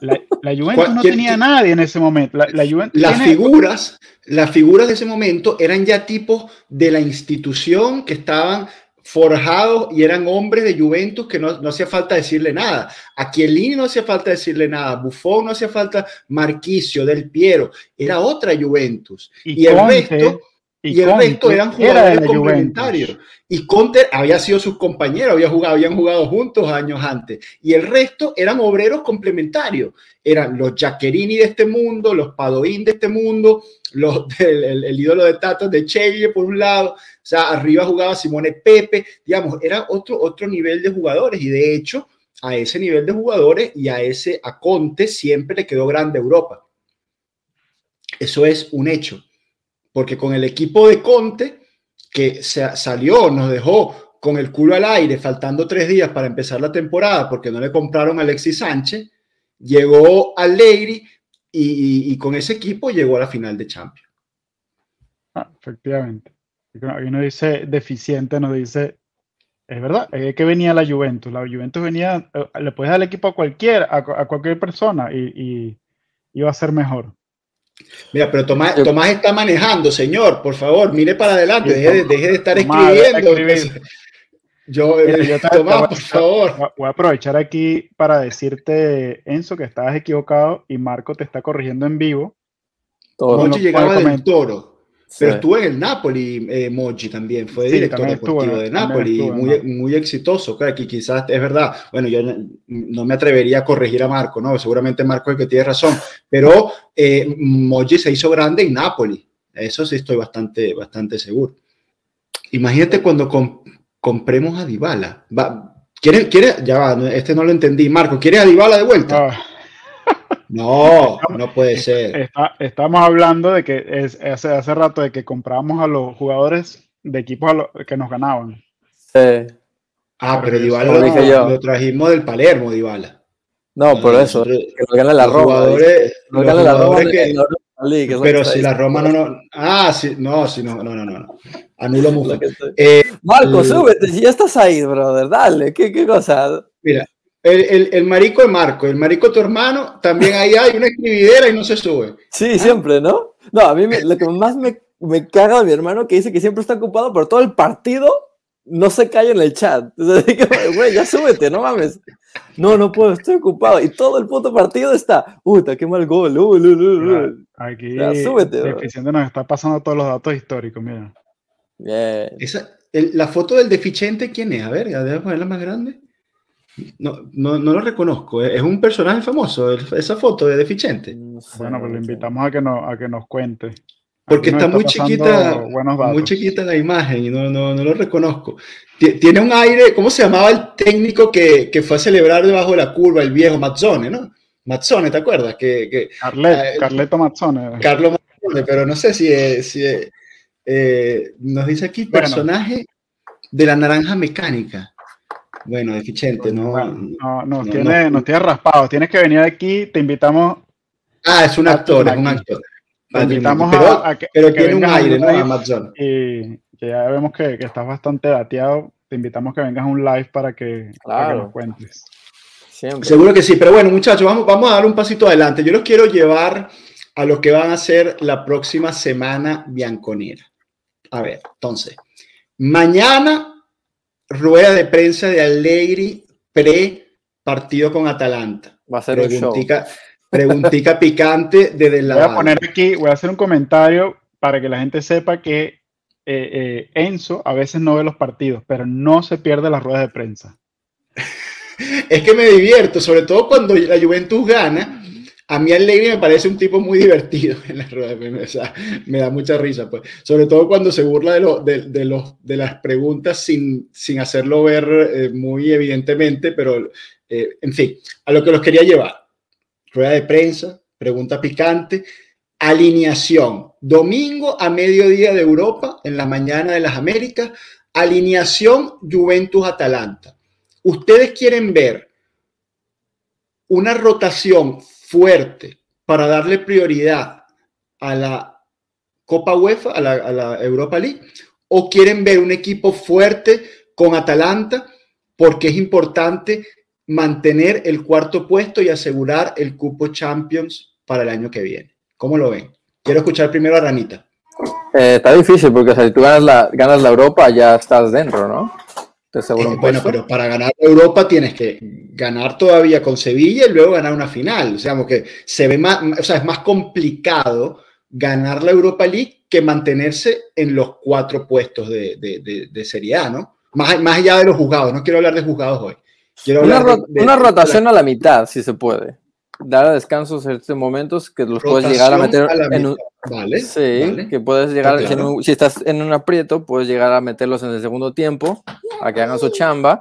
La, la Juventus no tenía nadie en ese momento. La, la Juventus las tiene... figuras, las figuras de ese momento eran ya tipos de la institución que estaban forjados y eran hombres de Juventus que no, no hacía falta decirle nada. A Chiellini no hacía falta decirle nada. Buffon no hacía falta. Marquicio, Del Piero. Era otra Juventus. Y, y el Conte, resto y, y el Conte resto eran jugadores era complementarios. Y Conte había sido sus compañeros, había jugado, habían jugado juntos años antes. Y el resto eran obreros complementarios. Eran los Giaccherini de este mundo, los Padoín de este mundo, los, el, el, el ídolo de Tato de Chelle por un lado. O sea, arriba jugaba Simone Pepe. Digamos, era otro, otro nivel de jugadores. Y de hecho, a ese nivel de jugadores y a ese, a Conte siempre le quedó grande Europa. Eso es un hecho porque con el equipo de Conte, que se salió, nos dejó con el culo al aire, faltando tres días para empezar la temporada, porque no le compraron a Alexis Sánchez, llegó a Leiri y, con ese equipo llegó a la final de Champions. Ah, efectivamente. Uno dice deficiente, nos dice, es verdad, es que venía la Juventus. La Juventus venía, eh, le puedes dar el equipo a cualquier, a, cualquier persona y, iba a ser mejor. Mira, pero Tomás, Tomás está manejando, señor, por favor, mire para adelante, deje, de estar escribiendo. Yo, eh, Tomás, por favor. Voy a aprovechar aquí para decirte, Enzo, que estabas equivocado y Marco te está corrigiendo en vivo. Todo llegaba del Toro. Pero estuvo en el Napoli, eh, Mochi también, fue director deportivo de Napoli, muy, muy exitoso, claro, que quizás es verdad, bueno, yo no, me atrevería a corregir a Marco, ¿no? Seguramente Marco es el que tiene razón, pero eh, se hizo grande en Napoli, eso sí estoy bastante, bastante seguro. Imagínate cuando compremos a Dybala, ¿Quiere, quiere, ya va, este no lo entendí, Marco, ¿quieres a Dybala de vuelta? Ah. No, no puede ser. estamos hablando de que es, hace, hace rato de que compramos a los jugadores de equipos que nos ganaban. Sí. Ah, pero Dybala lo, trajimos del Palermo, Dybala. No, por eso, que nos gane la Roma. Jugadores, nos gane la Roma que, pero si la Roma no, no. Ah, sí, no, sí, no, no, no, no. Anulo mucho. Eh, Marco, súbete, si ya estás ahí, brother, dale, ¿qué, qué cosa? Mira, el, marico de Marco, el marico de tu hermano, también ahí hay una escribidera y no se sube. Sí, siempre, ¿no? No, a mí lo que más me, me caga de mi hermano que dice que siempre está ocupado, pero todo el partido no se cae en el chat. güey, ya súbete, no mames. No, no puedo, estoy ocupado. Y todo el puto partido está, puta, qué mal gol. Uh, uh, uh, Aquí, ya, súbete. nos está pasando todos los datos históricos, mira. Bien. Esa, la foto del deficiente, ¿quién es? A ver, déjame ponerla más grande. No, no, no, lo reconozco. Es un personaje famoso, esa foto de deficiente. Bueno, pues le invitamos a que, no, a que nos cuente. Porque está, muy chiquita, muy chiquita la imagen y no, no, no, lo reconozco. Tiene un aire, ¿cómo se llamaba el técnico que, que, fue a celebrar debajo de la curva, el viejo Mazzone, ¿no? Mazzone, ¿te acuerdas? Que, que eh, Carleto Mazzone. Carlo Mazzone, pero no sé si, si eh, nos dice aquí personaje de la naranja mecánica. Bueno, deficiente, no. no, no, tiene, no. tiene raspado. Tienes que venir aquí, te invitamos. Ah, es un actor, es un actor. Te invitamos pero, a, que, pero tiene un aire, ¿no? Amazon. Y que ya vemos que, que, estás bastante dateado. Te invitamos que vengas a un live para que, para que nos cuentes. Seguro que sí, pero bueno, muchachos, vamos, vamos a dar un pasito adelante. Yo los quiero llevar a lo que van a ser la próxima semana bianconera. A ver, entonces, mañana rueda de prensa de Allegri pre partido con Atalanta. Va a ser preguntica, preguntica picante desde la. Voy a poner aquí, voy a hacer un comentario para que la gente sepa que eh, eh, Enzo a veces no ve los partidos, pero no se pierde las ruedas de prensa. es que me divierto, sobre todo cuando la Juventus gana a mí Allegri me parece un tipo muy divertido en la rueda de sea, me da mucha risa, pues. Sobre todo cuando se burla de, de, los, de las preguntas sin, sin hacerlo ver eh, muy evidentemente, pero eh, en fin, a lo que los quería llevar. Rueda de prensa, pregunta picante, alineación. Domingo a mediodía de Europa, en la mañana de las Américas, alineación Juventus-Atalanta. Ustedes quieren ver una rotación fuerte para darle prioridad a la Copa UEFA, a la, Europa League, o quieren ver un equipo fuerte con Atalanta porque es importante mantener el cuarto puesto y asegurar el cupo Champions para el año que viene. ¿Cómo lo ven? Quiero escuchar primero a Ranita. Eh, está difícil porque si tú ganas la, ganas la Europa ya estás dentro, ¿no? Eh, bueno, pero para ganar Europa tienes que ganar todavía con Sevilla y luego ganar una final. O sea, que se ve más, o sea, es más complicado ganar la Europa League que mantenerse en los cuatro puestos de, de, de, Serie A, ¿no? Más, más allá de los juzgados, no quiero hablar de juzgados hoy. Quiero una, una rotación a la mitad, si se puede dar descansos en estos momentos que los puedes llegar a meter en un, vale, sí, que puedes llegar, si, estás en un aprieto, puedes llegar a meterlos en el segundo tiempo, a que hagan su chamba,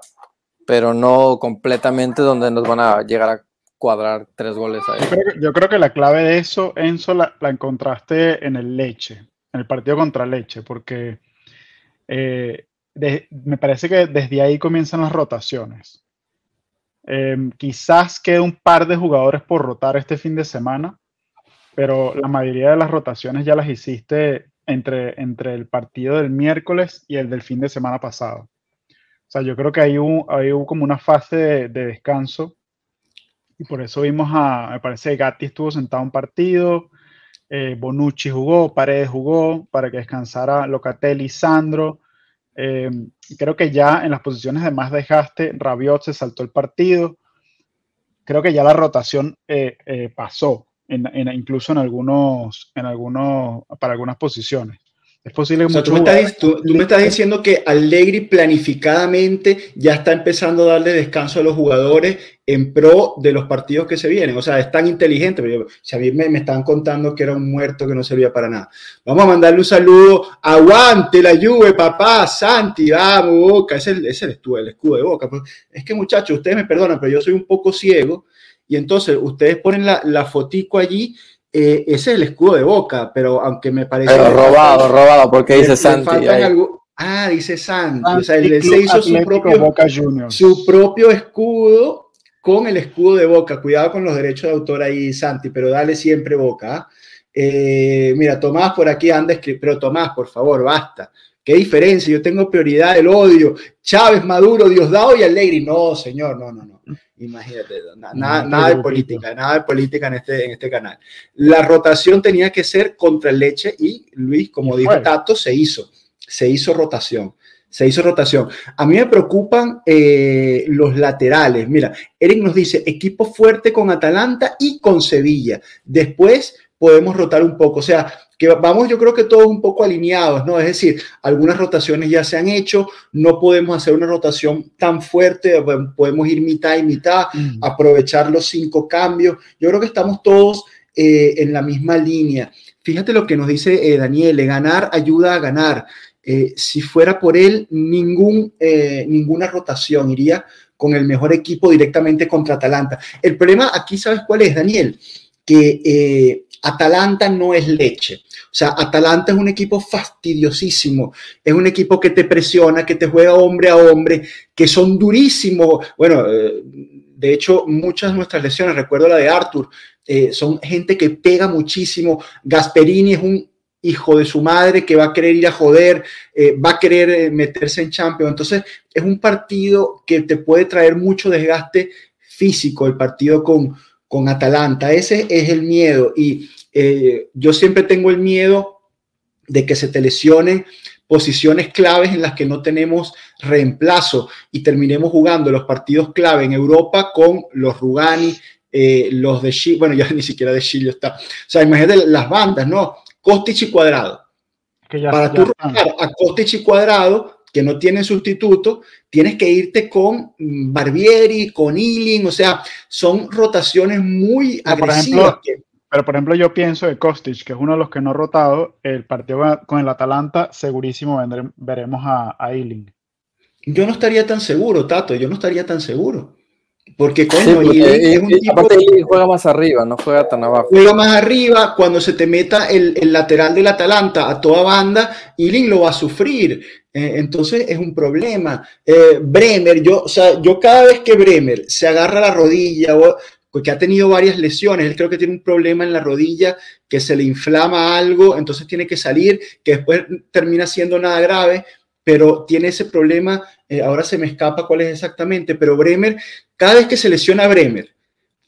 pero no completamente donde nos van a llegar a cuadrar tres goles ahí. Yo creo que, la clave de eso, Enzo, la, encontraste en el Leche, en el partido contra Leche, porque eh, me parece que desde ahí comienzan las rotaciones. Em, quizás quede un par de jugadores por rotar este fin de semana, pero la mayoría de las rotaciones ya las hiciste entre, entre el partido del miércoles y el del fin de semana pasado. O sea, yo creo que hay hubo, como una fase de, descanso y por eso vimos a, me parece Gatti estuvo sentado un partido, eh, Bonucci jugó, Paredes jugó para que descansara Locatelli, Sandro. Eh, creo que ya en las posiciones de más desgaste, Rabiot se saltó el partido. Creo que ya la rotación eh, pasó, incluso en algunos, en algunos, para algunas posiciones. Es posible que tú, me estás, diciendo que Allegri planificadamente ya está empezando a darle descanso a los jugadores en pro de los partidos que se vienen. O sea, es tan inteligente. Pero si a mí me, me estaban contando que era un muerto que no servía para nada. Vamos a mandarle un saludo. Aguante la lluvia, papá. Santi, vamos, Boca. Ese es el, escudo, el escudo de Boca. Pues, es que, muchachos, ustedes me perdonan, pero yo soy un poco ciego. Y entonces ustedes ponen la, la fotico allí eh, ese es el escudo de Boca, pero aunque me parece... Pero robado, robado, porque dice Santi. ah, dice Santi. o sea, él se hizo su propio, su propio escudo con el escudo de Boca. Cuidado con los derechos de autor ahí, Santi, pero dale siempre Boca. ¿ah? Eh, mira, Tomás por aquí anda, pero Tomás, por favor, basta. ¿Qué diferencia? Yo tengo prioridad el odio. Chávez, Maduro, Diosdado y Allegri. No, señor, no, no, no. Imagínate, nada, de política, nada de política en este, en este canal. La rotación tenía que ser contra el leche y Luis, como dijo Tato, se hizo, se hizo rotación. Se hizo rotación. A mí me preocupan eh, los laterales. Mira, Eric nos dice equipo fuerte con Atalanta y con Sevilla. Después podemos rotar un poco. O sea, que vamos yo creo que todos un poco alineados, ¿no? Es decir, algunas rotaciones ya se han hecho, no podemos hacer una rotación tan fuerte, podemos ir mitad y mitad, mm. aprovechar los cinco cambios. Yo creo que estamos todos eh, en la misma línea. Fíjate lo que nos dice eh, Daniel, ganar ayuda a ganar. Eh, si fuera por él, ningún, ninguna rotación iría con el mejor equipo directamente contra Atalanta. El problema aquí, ¿sabes cuál es, Daniel? Que Atalanta no es leche. O sea, Atalanta es un equipo fastidiosísimo. Es un equipo que te presiona, que te juega hombre a hombre, que son durísimos. Bueno, eh, de hecho, muchas de nuestras lesiones, recuerdo la de Arthur, eh, son gente que pega muchísimo. Gasperini es un hijo de su madre que va a querer ir a joder, eh, va a querer meterse en Champions. Entonces, es un partido que te puede traer mucho desgaste físico, el partido con, con Atalanta. Ese es el miedo y eh, yo siempre tengo el miedo de que se te lesionen posiciones claves en las que no tenemos reemplazo y terminemos jugando los partidos clave en Europa con los Rugani, eh, los de Chile, bueno, ya ni siquiera de Chile está. O sea, imagínate las bandas, ¿no? Costich y Cuadrado. Para tú a Costich y Cuadrado, que no tienen sustituto, tienes que irte con Barbieri, con Ealing, o sea, son rotaciones muy agresivas. pero por ejemplo, yo pienso de Kostic, que es uno de los que no ha rotado, el partido con el Atalanta, segurísimo veremos a, a Ealing. Yo no estaría tan seguro, Tato, yo no estaría tan seguro. Porque, coño, es un tipo juega más arriba, no juega tan abajo. Juega más arriba, cuando se te meta el, el lateral del Atalanta a toda banda, Ilin lo va a sufrir. Eh, entonces es un problema. Eh, Bremer, yo, o sea, yo cada vez que Bremer se agarra la rodilla, o, porque ha tenido varias lesiones, él creo que tiene un problema en la rodilla, que se le inflama algo, entonces tiene que salir, que después termina siendo nada grave, pero tiene ese problema, eh, ahora se me escapa cuál es exactamente, pero Bremer, cada vez que se lesiona Bremer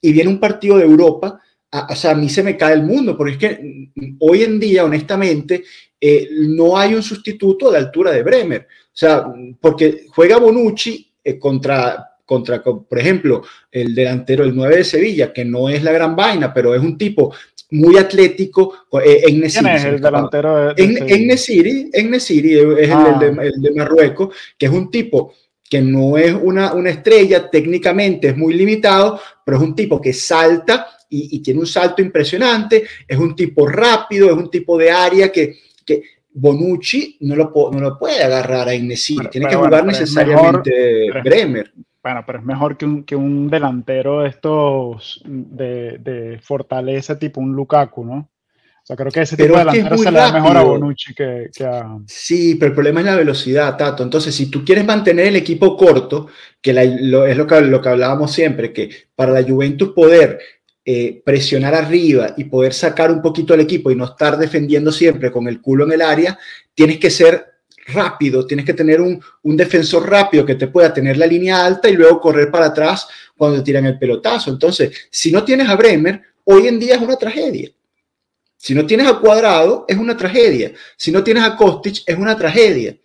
y viene un partido de Europa, a, o sea, a mí se me cae el mundo, porque es que mm, hoy en día, honestamente, eh, no hay un sustituto de altura de Bremer. O sea, porque juega Bonucci eh, contra contra, por ejemplo, el delantero, el 9 de Sevilla, que no es la gran vaina, pero es un tipo muy atlético. Eh, en ¿Quién es el delantero de, en Nesiri, en Nesiri es ah. el, de, Marruecos, que es un tipo que no es una, una estrella, técnicamente es muy limitado, pero es un tipo que salta y, tiene un salto impresionante, es un tipo rápido, es un tipo de área que, que Bonucci no lo, no lo puede agarrar a Inesiri, tiene que jugar necesariamente Bremer. Bueno, pero es mejor que un, que un delantero de estos de, de, fortaleza tipo un Lukaku, ¿no? O sea, creo que ese tipo de delantero se le da mejor a Bonucci que, a... Sí, pero el problema es la velocidad, Tato. Entonces, si tú quieres mantener el equipo corto, que es lo que, lo que hablábamos siempre, que para la Juventus poder eh, presionar arriba y poder sacar un poquito al equipo y no estar defendiendo siempre con el culo en el área, tienes que ser rápido, tienes que tener un, defensor rápido que te pueda tener la línea alta y luego correr para atrás cuando tiran el pelotazo. Entonces, si no tienes a Bremer, hoy en día es una tragedia. Si no tienes a Cuadrado, es una tragedia. Si no tienes a Kostic, es una tragedia.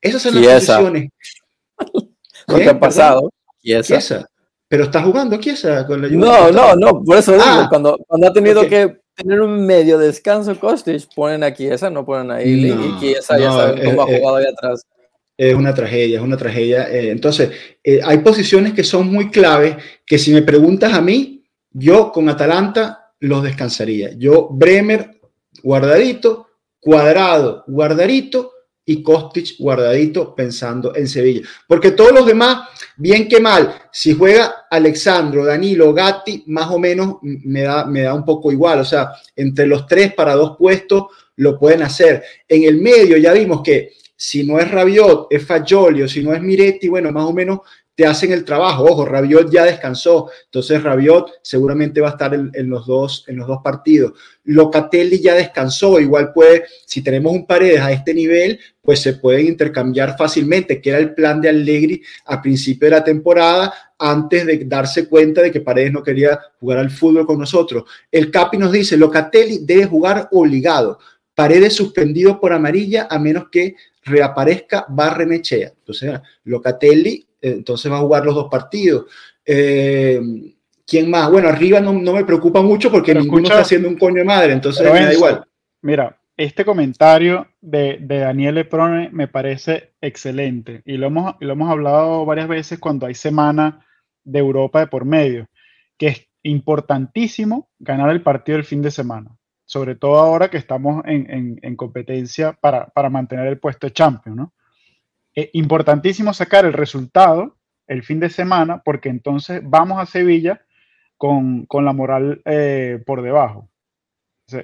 Esas son las posiciones. ¿Qué ha pasado? Pero está jugando Chiesa con la No, no, no, por eso digo, ah, cuando, cuando ha tenido que tener un medio descanso Kostic, ponen a Chiesa, no ponen a Ili, y Chiesa ya saben cómo ha jugado ahí atrás. Es una tragedia, es una tragedia. Eh, entonces, eh, hay posiciones que son muy claves que si me preguntas a mí, yo con Atalanta los descansaría. Yo, Bremer, guardadito, Cuadrado, guardadito, y Kostic guardadito pensando en Sevilla. Porque todos los demás, bien que mal, si juega Alexandro, Danilo, Gatti, más o menos me da, me da un poco igual. O sea, entre los tres para dos puestos lo pueden hacer. En el medio ya vimos que si no es Rabiot, es Fagioli, si no es Miretti, bueno, más o menos te hacen el trabajo. Ojo, Rabiot ya descansó, entonces Rabiot seguramente va a estar en, los, dos, en los dos partidos. Locatelli ya descansó, igual puede, si tenemos un Paredes a este nivel, pues se pueden intercambiar fácilmente, que era el plan de Allegri a principio de la temporada, antes de darse cuenta de que Paredes no quería jugar al fútbol con nosotros. El Capi nos dice, Locatelli debe jugar obligado. Paredes suspendido por amarilla a menos que reaparezca Barrenechea. Entonces, Locatelli entonces va a jugar los dos partidos. Eh, ¿Quién más? Bueno, arriba no, me preocupa mucho porque ninguno está haciendo un coño de madre, entonces me da igual. Mira, este comentario de, de Daniel Leprone me parece excelente y lo, hemos, lo hemos hablado varias veces cuando hay semana de Europa de por medio, que es importantísimo ganar el partido del fin de semana, sobre todo ahora que estamos en, competencia para, para, mantener el puesto de champion, ¿no? Eh, importantísimo sacar el resultado el fin de semana porque entonces vamos a Sevilla con, la moral eh, por debajo.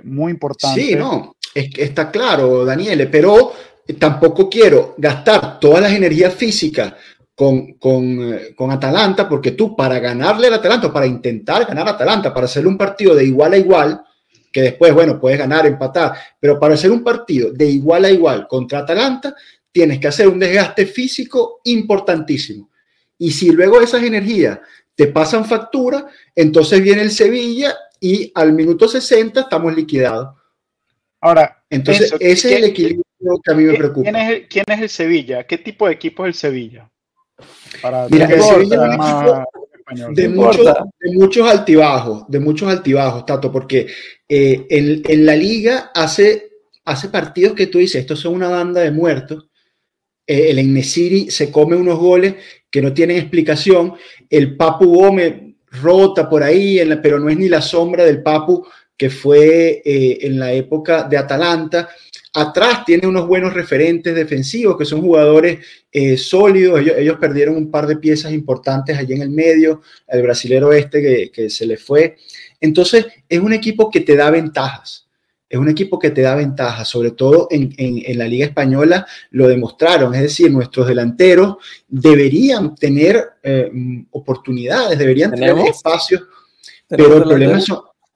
muy importante. Sí, no, es que está claro, Daniele, pero tampoco quiero gastar todas las energías físicas con, con, Atalanta, porque tú para ganarle al Atalanta, para intentar ganar Atalanta, para hacer un partido de igual a igual, que después, bueno, puedes ganar, empatar, pero para hacer un partido de igual a igual contra Atalanta, tienes que hacer un desgaste físico importantísimo. Y si luego esas energías te pasan factura, entonces viene el Sevilla y al minuto 60 estamos liquidados. Ahora, entonces ese es el equilibrio que a mí me preocupa. ¿quién es, el, Sevilla? ¿Qué tipo de equipo es el Sevilla? Mira, el Sevilla es un equipo de, muchos, altibajos, de muchos altibajos, Tato, porque eh, en, la liga hace, hace partidos que tú dices, estos son una banda de muertos, eh, el Enesiri se come unos goles que no tienen explicación, el Papu Gómez rota por ahí, pero no es ni la sombra del Papu que fue eh, en la época de Atalanta. Atrás tiene unos buenos referentes defensivos que son jugadores eh, sólidos. Ellos, perdieron un par de piezas importantes allí en el medio, el brasilero este que, que se le fue. Entonces, es un equipo que te da ventajas es un equipo que te da ventaja, sobre todo en, la Liga Española lo demostraron, es decir, nuestros delanteros deberían tener eh, oportunidades, deberían tener espacios, pero el problema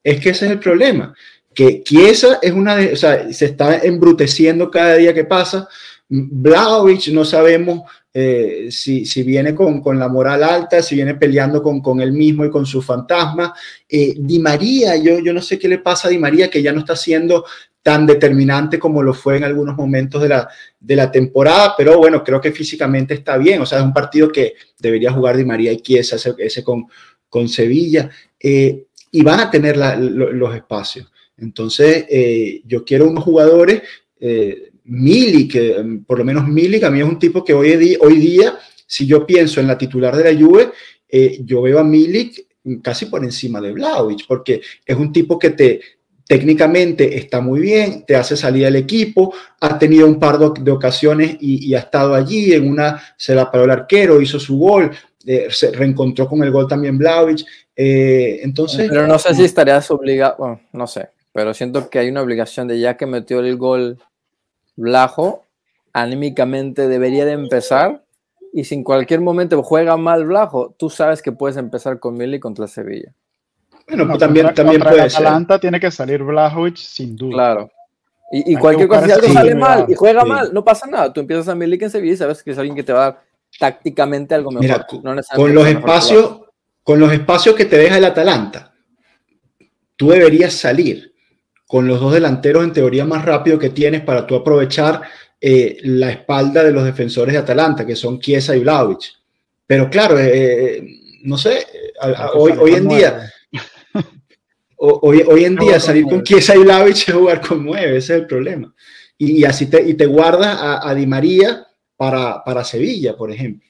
es, que ese es el problema, que Chiesa es una de, o sea, se está embruteciendo cada día que pasa, Blaovic no sabemos eh, si, viene con, la moral alta, si viene peleando con, con él mismo y con su fantasma. Eh, Di María, yo, yo no sé qué le pasa a Di María, que ya no está siendo tan determinante como lo fue en algunos momentos de la, de la temporada, pero bueno, creo que físicamente está bien, o sea, es un partido que debería jugar Di María y Chiesa, ese, con, con Sevilla, eh, y van a tener los espacios. Entonces, yo quiero unos jugadores Milik, em, por lo menos Milik, a mí es un tipo que hoy, día, hoy día, si yo pienso en la titular de la Juve, eh, yo veo a Milik casi por encima de Vlaovic, porque es un tipo que te técnicamente está muy bien, te hace salir al equipo, ha tenido un par de, ocasiones y, ha estado allí, en una se la paró el arquero, hizo su gol, eh, se reencontró con el gol también Vlaovic, eh, entonces... Pero no sé si estarías obligado, bueno, no sé, pero siento que hay una obligación de ya que metió el gol Blajo, anímicamente debería de empezar y si en cualquier momento juega mal Blajo, tú sabes que puedes empezar con Mili contra Sevilla. Bueno, pues también, también puede el Atalanta tiene que salir Blajovic sin duda. Claro. Y, cualquier cosa, si algo sale mal y juega mal, no pasa nada. Tú empiezas a Milik en Sevilla y sabes que es alguien que te va a dar tácticamente algo mejor. Mira, con, los espacios, con los espacios que te deja el Atalanta, tú deberías salir con los dos delanteros en teoría más rápido que tienes para tú aprovechar eh, la espalda de los defensores de Atalanta, que son Chiesa y Vlaovic. Pero claro, eh, eh, no sé, hoy, hoy en día Hoy, hoy en día salir con Chiesa y Vlaovic es jugar con nueve, ese es el problema. Y, así te, y te guardas a, Di María para, para, Sevilla, por ejemplo.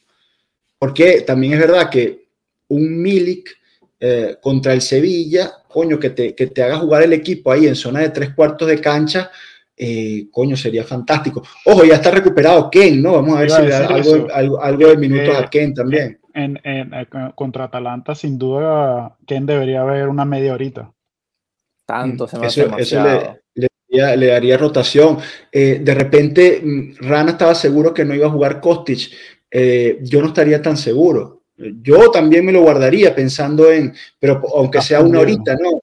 Porque también es verdad que un Milik eh, contra el Sevilla, coño, que te, que te haga jugar el equipo ahí en zona de tres cuartos de cancha, eh, coño, sería fantástico. Ojo, ya está recuperado Ken, ¿no? Vamos a ver si le da algo, algo, de minutos a Ken también. En, en, eh, contra Atalanta, sin duda, Ken debería haber una media horita. Tanto se me eso, le, daría, rotación. Eh, de repente, mm, Rana estaba seguro que no iba a jugar Kostic. Eh, yo no estaría tan seguro. Yo también me lo guardaría pensando en, pero aunque sea una horita, ¿no?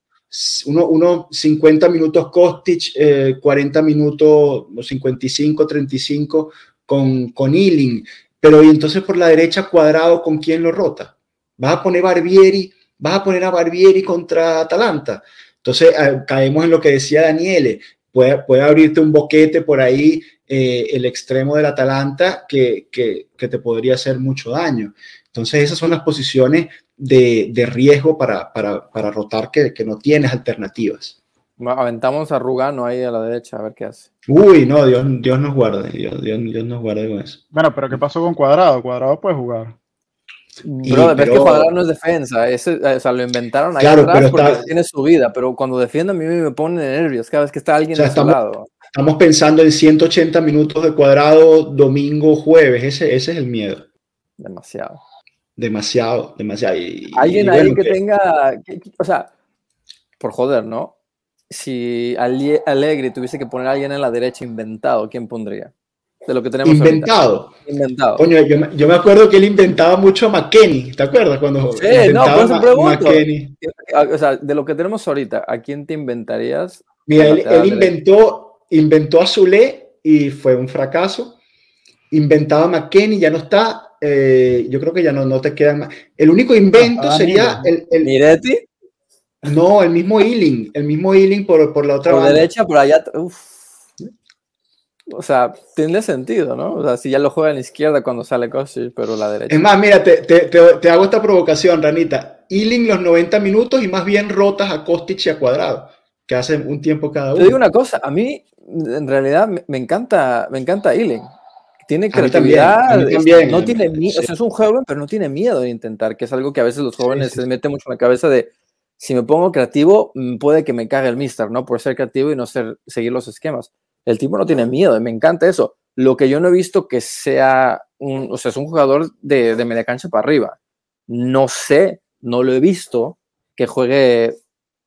Uno, uno 50 minutos Kostic, 40 eh, minutos, 55, 35 con, con Ealing. Pero y entonces por la derecha cuadrado, ¿con quién lo rota? ¿Vas a poner Barbieri? ¿Vas a poner a Barbieri contra Atalanta? Entonces ah, caemos en lo que decía Daniele, puede, puede abrirte un boquete por ahí eh, el extremo del Atalanta que, que, te podría hacer mucho daño. Entonces esas son las posiciones de, de riesgo para, para, para rotar que, que, no tienes alternativas. Aventamos a Rugano ahí a la derecha a ver qué hace. Uy, no, Dios, Dios nos guarde, Dios, Dios, Dios nos guarde con eso. Bueno, pero ¿qué pasó con Cuadrado? Cuadrado puede jugar. Bro, pero, que Cuadrado no es defensa, ese, o sea, lo inventaron ahí atrás porque tiene su vida, pero cuando defiende a mí me pone nervios cada vez que está alguien a estamos, su lado. Estamos pensando en 180 minutos de cuadrado domingo, jueves, ese, ese es el miedo. Demasiado. Demasiado, demasiado. alguien ahí que, tenga, o sea, por joder, ¿no? Si Alegre tuviese que poner a alguien en la derecha inventado, ¿quién pondría? de lo que tenemos inventado. Inventado. Coño, yo, yo, me acuerdo que él inventaba mucho a McKenny, ¿te acuerdas? Cuando sí, no, McKenny. O sea, de lo que tenemos ahorita, ¿a quién te inventarías? Mira, él, inventó, inventó a Zule y fue un fracaso. Inventaba a McKenny, ya no está. Eh, yo creo que ya no, no te quedan más. El único invento ah, sería el, el, ¿Miretti? No, el mismo Ealing, el mismo Ealing por, por la otra por derecha, por allá. Uf o sea, tiene sentido, ¿no? O sea, si ya lo juega en la izquierda cuando sale Kostic, pero la derecha. Es más, mira, te, te, te, hago esta provocación, Ranita. Ealing los 90 minutos y más bien rotas a Kostic y a Cuadrado, que hacen un tiempo cada uno. Te digo una cosa, a mí en realidad me, encanta, me encanta Ealing. Tiene creatividad, no tiene miedo, o sea, es un joven, pero no tiene miedo de intentar, que es algo que a veces los jóvenes se meten mucho en la cabeza de si me pongo creativo, mm, puede que me cague el mister, ¿no? Por ser creativo y no ser, seguir los esquemas. El tipo no tiene miedo, me encanta eso. Lo que yo no he visto que sea un, o sea, es un jugador de, de media cancha para arriba. No sé, no lo he visto que juegue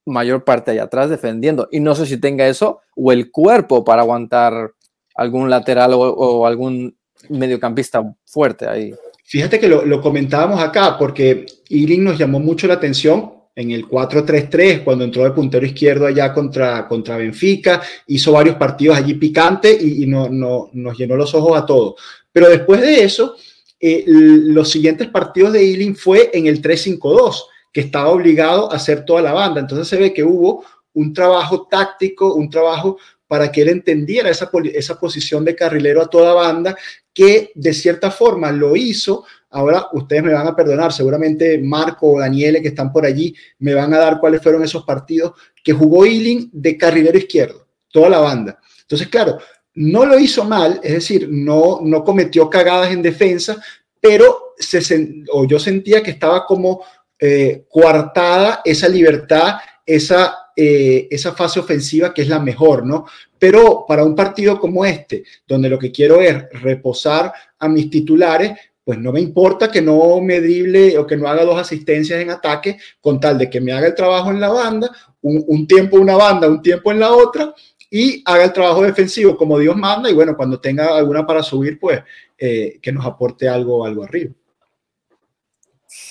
mayor parte allá atrás defendiendo. Y no sé si tenga eso o el cuerpo para aguantar algún lateral o, algún mediocampista fuerte ahí. Fíjate que lo, comentábamos acá porque Irin nos llamó mucho la atención en el 4-3-3, cuando entró de puntero izquierdo allá contra, contra Benfica, hizo varios partidos allí picantes y, no, no, nos llenó los ojos a todos. Pero después de eso, eh, los siguientes partidos de Ealing fue en el 3-5-2, que estaba obligado a hacer toda la banda. Entonces se ve que hubo un trabajo táctico, un trabajo para que él entendiera esa, esa posición de carrilero a toda banda, que de cierta forma lo hizo Ahora ustedes me van a perdonar, seguramente Marco o Daniele que están por allí me van a dar cuáles fueron esos partidos que jugó Ealing de carrilero izquierdo, toda la banda. Entonces, claro, no lo hizo mal, es decir, no, no cometió cagadas en defensa, pero se, o yo sentía que estaba como eh, coartada esa libertad, esa, eh, esa fase ofensiva que es la mejor, ¿no? Pero para un partido como este, donde lo que quiero es reposar a mis titulares, pues no me importa que no me drible o que no haga dos asistencias en ataque con tal de que me haga el trabajo en la banda un, un tiempo una banda, un tiempo en la otra, y haga el trabajo defensivo como Dios manda y bueno, cuando tenga alguna para subir, pues eh, que nos aporte algo, algo arriba.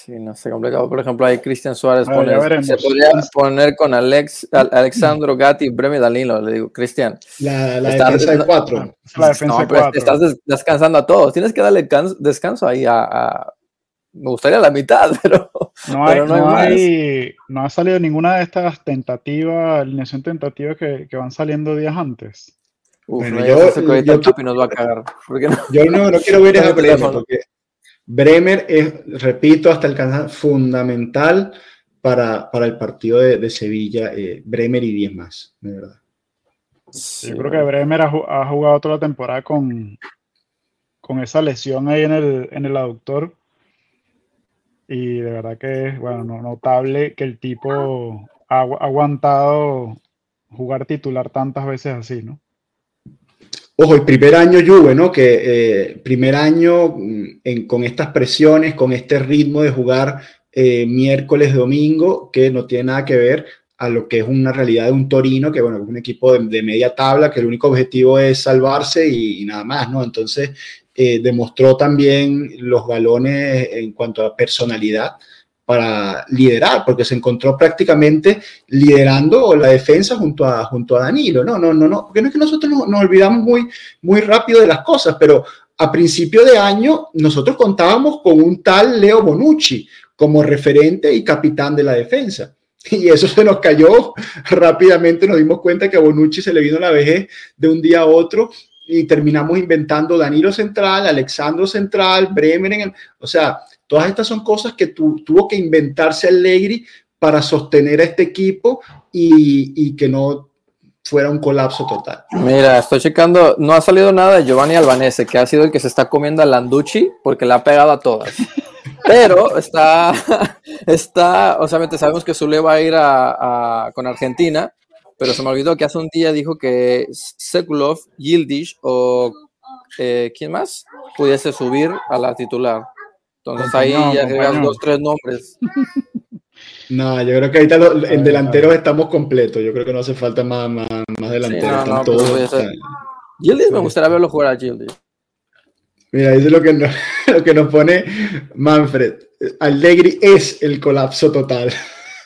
Sí, no sé, complicado. Por ejemplo, ahí Cristian Suárez pone, se podría poner con Alex, Alexandro Gatti, Bremi Dalino. Le digo, Cristian. La, la defensa de cuatro. La defensa no, cuatro. Estás descansando a todos. Tienes que darle descanso ahí a, me gustaría la mitad, pero no, hay, no, hay, no, ha salido ninguna de estas tentativas, alineación tentativa que, que van saliendo días antes. Uf, bueno, yo, yo, yo, nos va a cagar. No? Yo no, no quiero ver ese Bremer, porque Bremer es, repito, hasta el canal fundamental para, para, el partido de, de Sevilla, eh, Bremer y 10 más, de verdad. yo creo que Bremer ha, ha, jugado toda la temporada con, con esa lesión ahí en el, en el aductor y de verdad que es bueno, notable que el tipo ha aguantado jugar titular tantas veces así, ¿no? Ojo, el primer año Juve, ¿no? Que eh, primer año mm, con estas presiones, con este ritmo de jugar eh, miércoles, domingo, que no tiene nada que ver a lo que es una realidad de un Torino, que bueno, es un equipo de, media tabla, que el único objetivo es salvarse y, y, nada más, ¿no? Entonces, eh, demostró también los galones en cuanto a personalidad para liderar, porque se encontró prácticamente liderando la defensa junto a, junto a Danilo. No, no, no, no, porque no es que nosotros nos, nos olvidamos muy, muy rápido de las cosas, pero a principio de año nosotros contábamos con un tal Leo Bonucci como referente y capitán de la defensa. Y eso se nos cayó rápidamente, nos dimos cuenta que a Bonucci se le vino la vejez de un día a otro y terminamos inventando Danilo Central, Alexandro Central, Bremer, en o sea, todas estas son cosas que tu, tuvo que inventarse Allegri para sostener a este equipo y, y, que no fuera un colapso total. Mira, estoy checando, no ha salido nada de Giovanni Albanese, que ha sido el que se está comiendo a Landucci porque le ha pegado a todas. Pero está, está, obviamente sabemos que Zule va a ir a, a, con Argentina, pero se me olvidó que hace un día dijo que Sekulov, Yildiz o eh, ¿quién más? pudiese subir a la titular. Entonces ahí ya agregas dos, tres nombres. No, yo creo que ahorita lo, en delanteros estamos completos. Yo creo que no hace falta más, más, más delanteros. Sí, no, no, todos, Yildiz me gustaría verlo jugar a Yildiz. Mira, eso es lo que, nos, lo que nos pone Manfred. Allegri es el colapso total.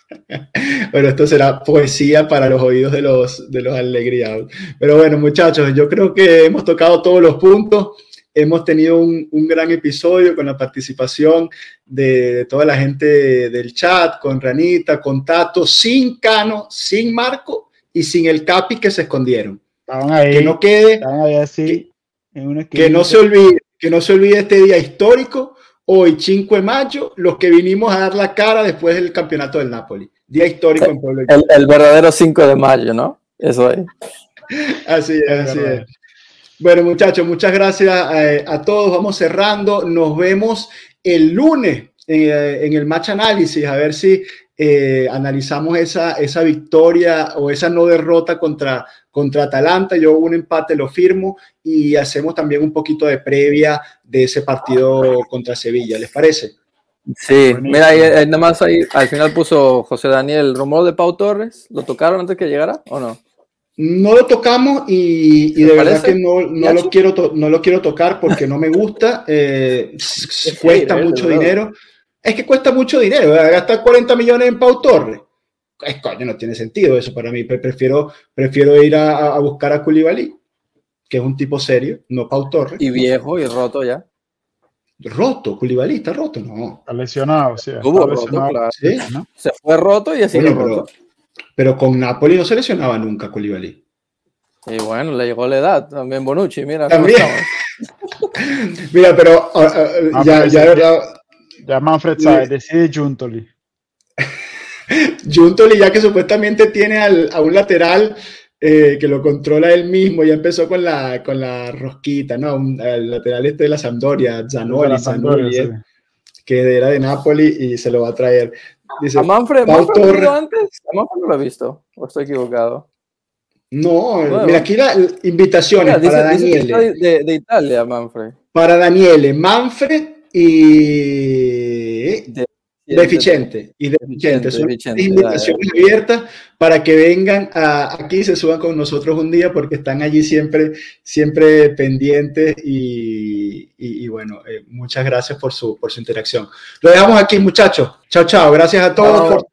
bueno, esto será poesía para los oídos de los, de los alegriados. Pero bueno, muchachos, yo creo que hemos tocado todos los puntos. Hemos tenido un, un gran episodio con la participación de, de, toda la gente del chat, con Ranita, con Tato, sin Cano, sin Marco y sin el Capi que se escondieron. Ahí, que no quede, así, que, que no se olvide, que no se olvide este día histórico hoy, 5 de mayo, los que vinimos a dar la cara después del campeonato del Napoli. Día histórico en Pueblo. El, el verdadero 5 de mayo, ¿no? Eso es. así es, así es. Bueno, muchachos, muchas gracias a, eh, a, todos. Vamos cerrando. Nos vemos el lunes en, eh, el match análisis, a ver si eh, analizamos esa, esa victoria o esa no derrota contra, contra Atalanta. Yo un empate lo firmo y hacemos también un poquito de previa de ese partido contra Sevilla. ¿Les parece? Sí, mira, nada más ahí al final puso José Daniel el rumor de Pau Torres. ¿Lo tocaron antes que llegara o no? No lo tocamos y, y de verdad que no, no lo, quiero no lo quiero tocar porque no me gusta. Eh, cuesta mucho dinero es que cuesta mucho dinero, gastar 40 millones en Pau Torres. Es coño, no tiene sentido eso para mí. Prefiero, prefiero ir a, a buscar a Koulibaly, que es un tipo serio, no Pau Torres. Y viejo y roto ya. Roto, Koulibaly está roto, no. Está lesionado, sí. Estuvo roto, claro. ¿Sí? ¿no? Se fue roto y así bueno, roto. Pero, con Napoli no se lesionaba nunca Koulibaly. Y bueno, le llegó la edad también Bonucci, mira. También. mira, pero uh, uh, ya, ya verdad ya Manfred sabe, decide Juntoli. Juntoli, ya que supuestamente tiene al, a un lateral eh, que lo controla él mismo, ya empezó con la, con la rosquita, ¿no? Un, el lateral este de la Sampdoria, Zanoli, Zanoli, sí. que era de Napoli y se lo va a traer. Dice, ¿A Manfred, Manfred Torre... antes? ¿A Manfred no lo he visto? ¿O estoy equivocado? No, bueno, mira aquí las invitaciones mira, para dice, Daniele. Dice de, de, Italia, Manfred. Para Daniele, Manfred y. De, deficiente y deficiente. Son invitaciones abiertas para que vengan aquí y se suban con nosotros un día porque están allí siempre, siempre pendientes y, bueno, eh, muchas gracias por su, por su interacción. Lo dejamos aquí, muchachos. Chao, chao. Gracias a todos por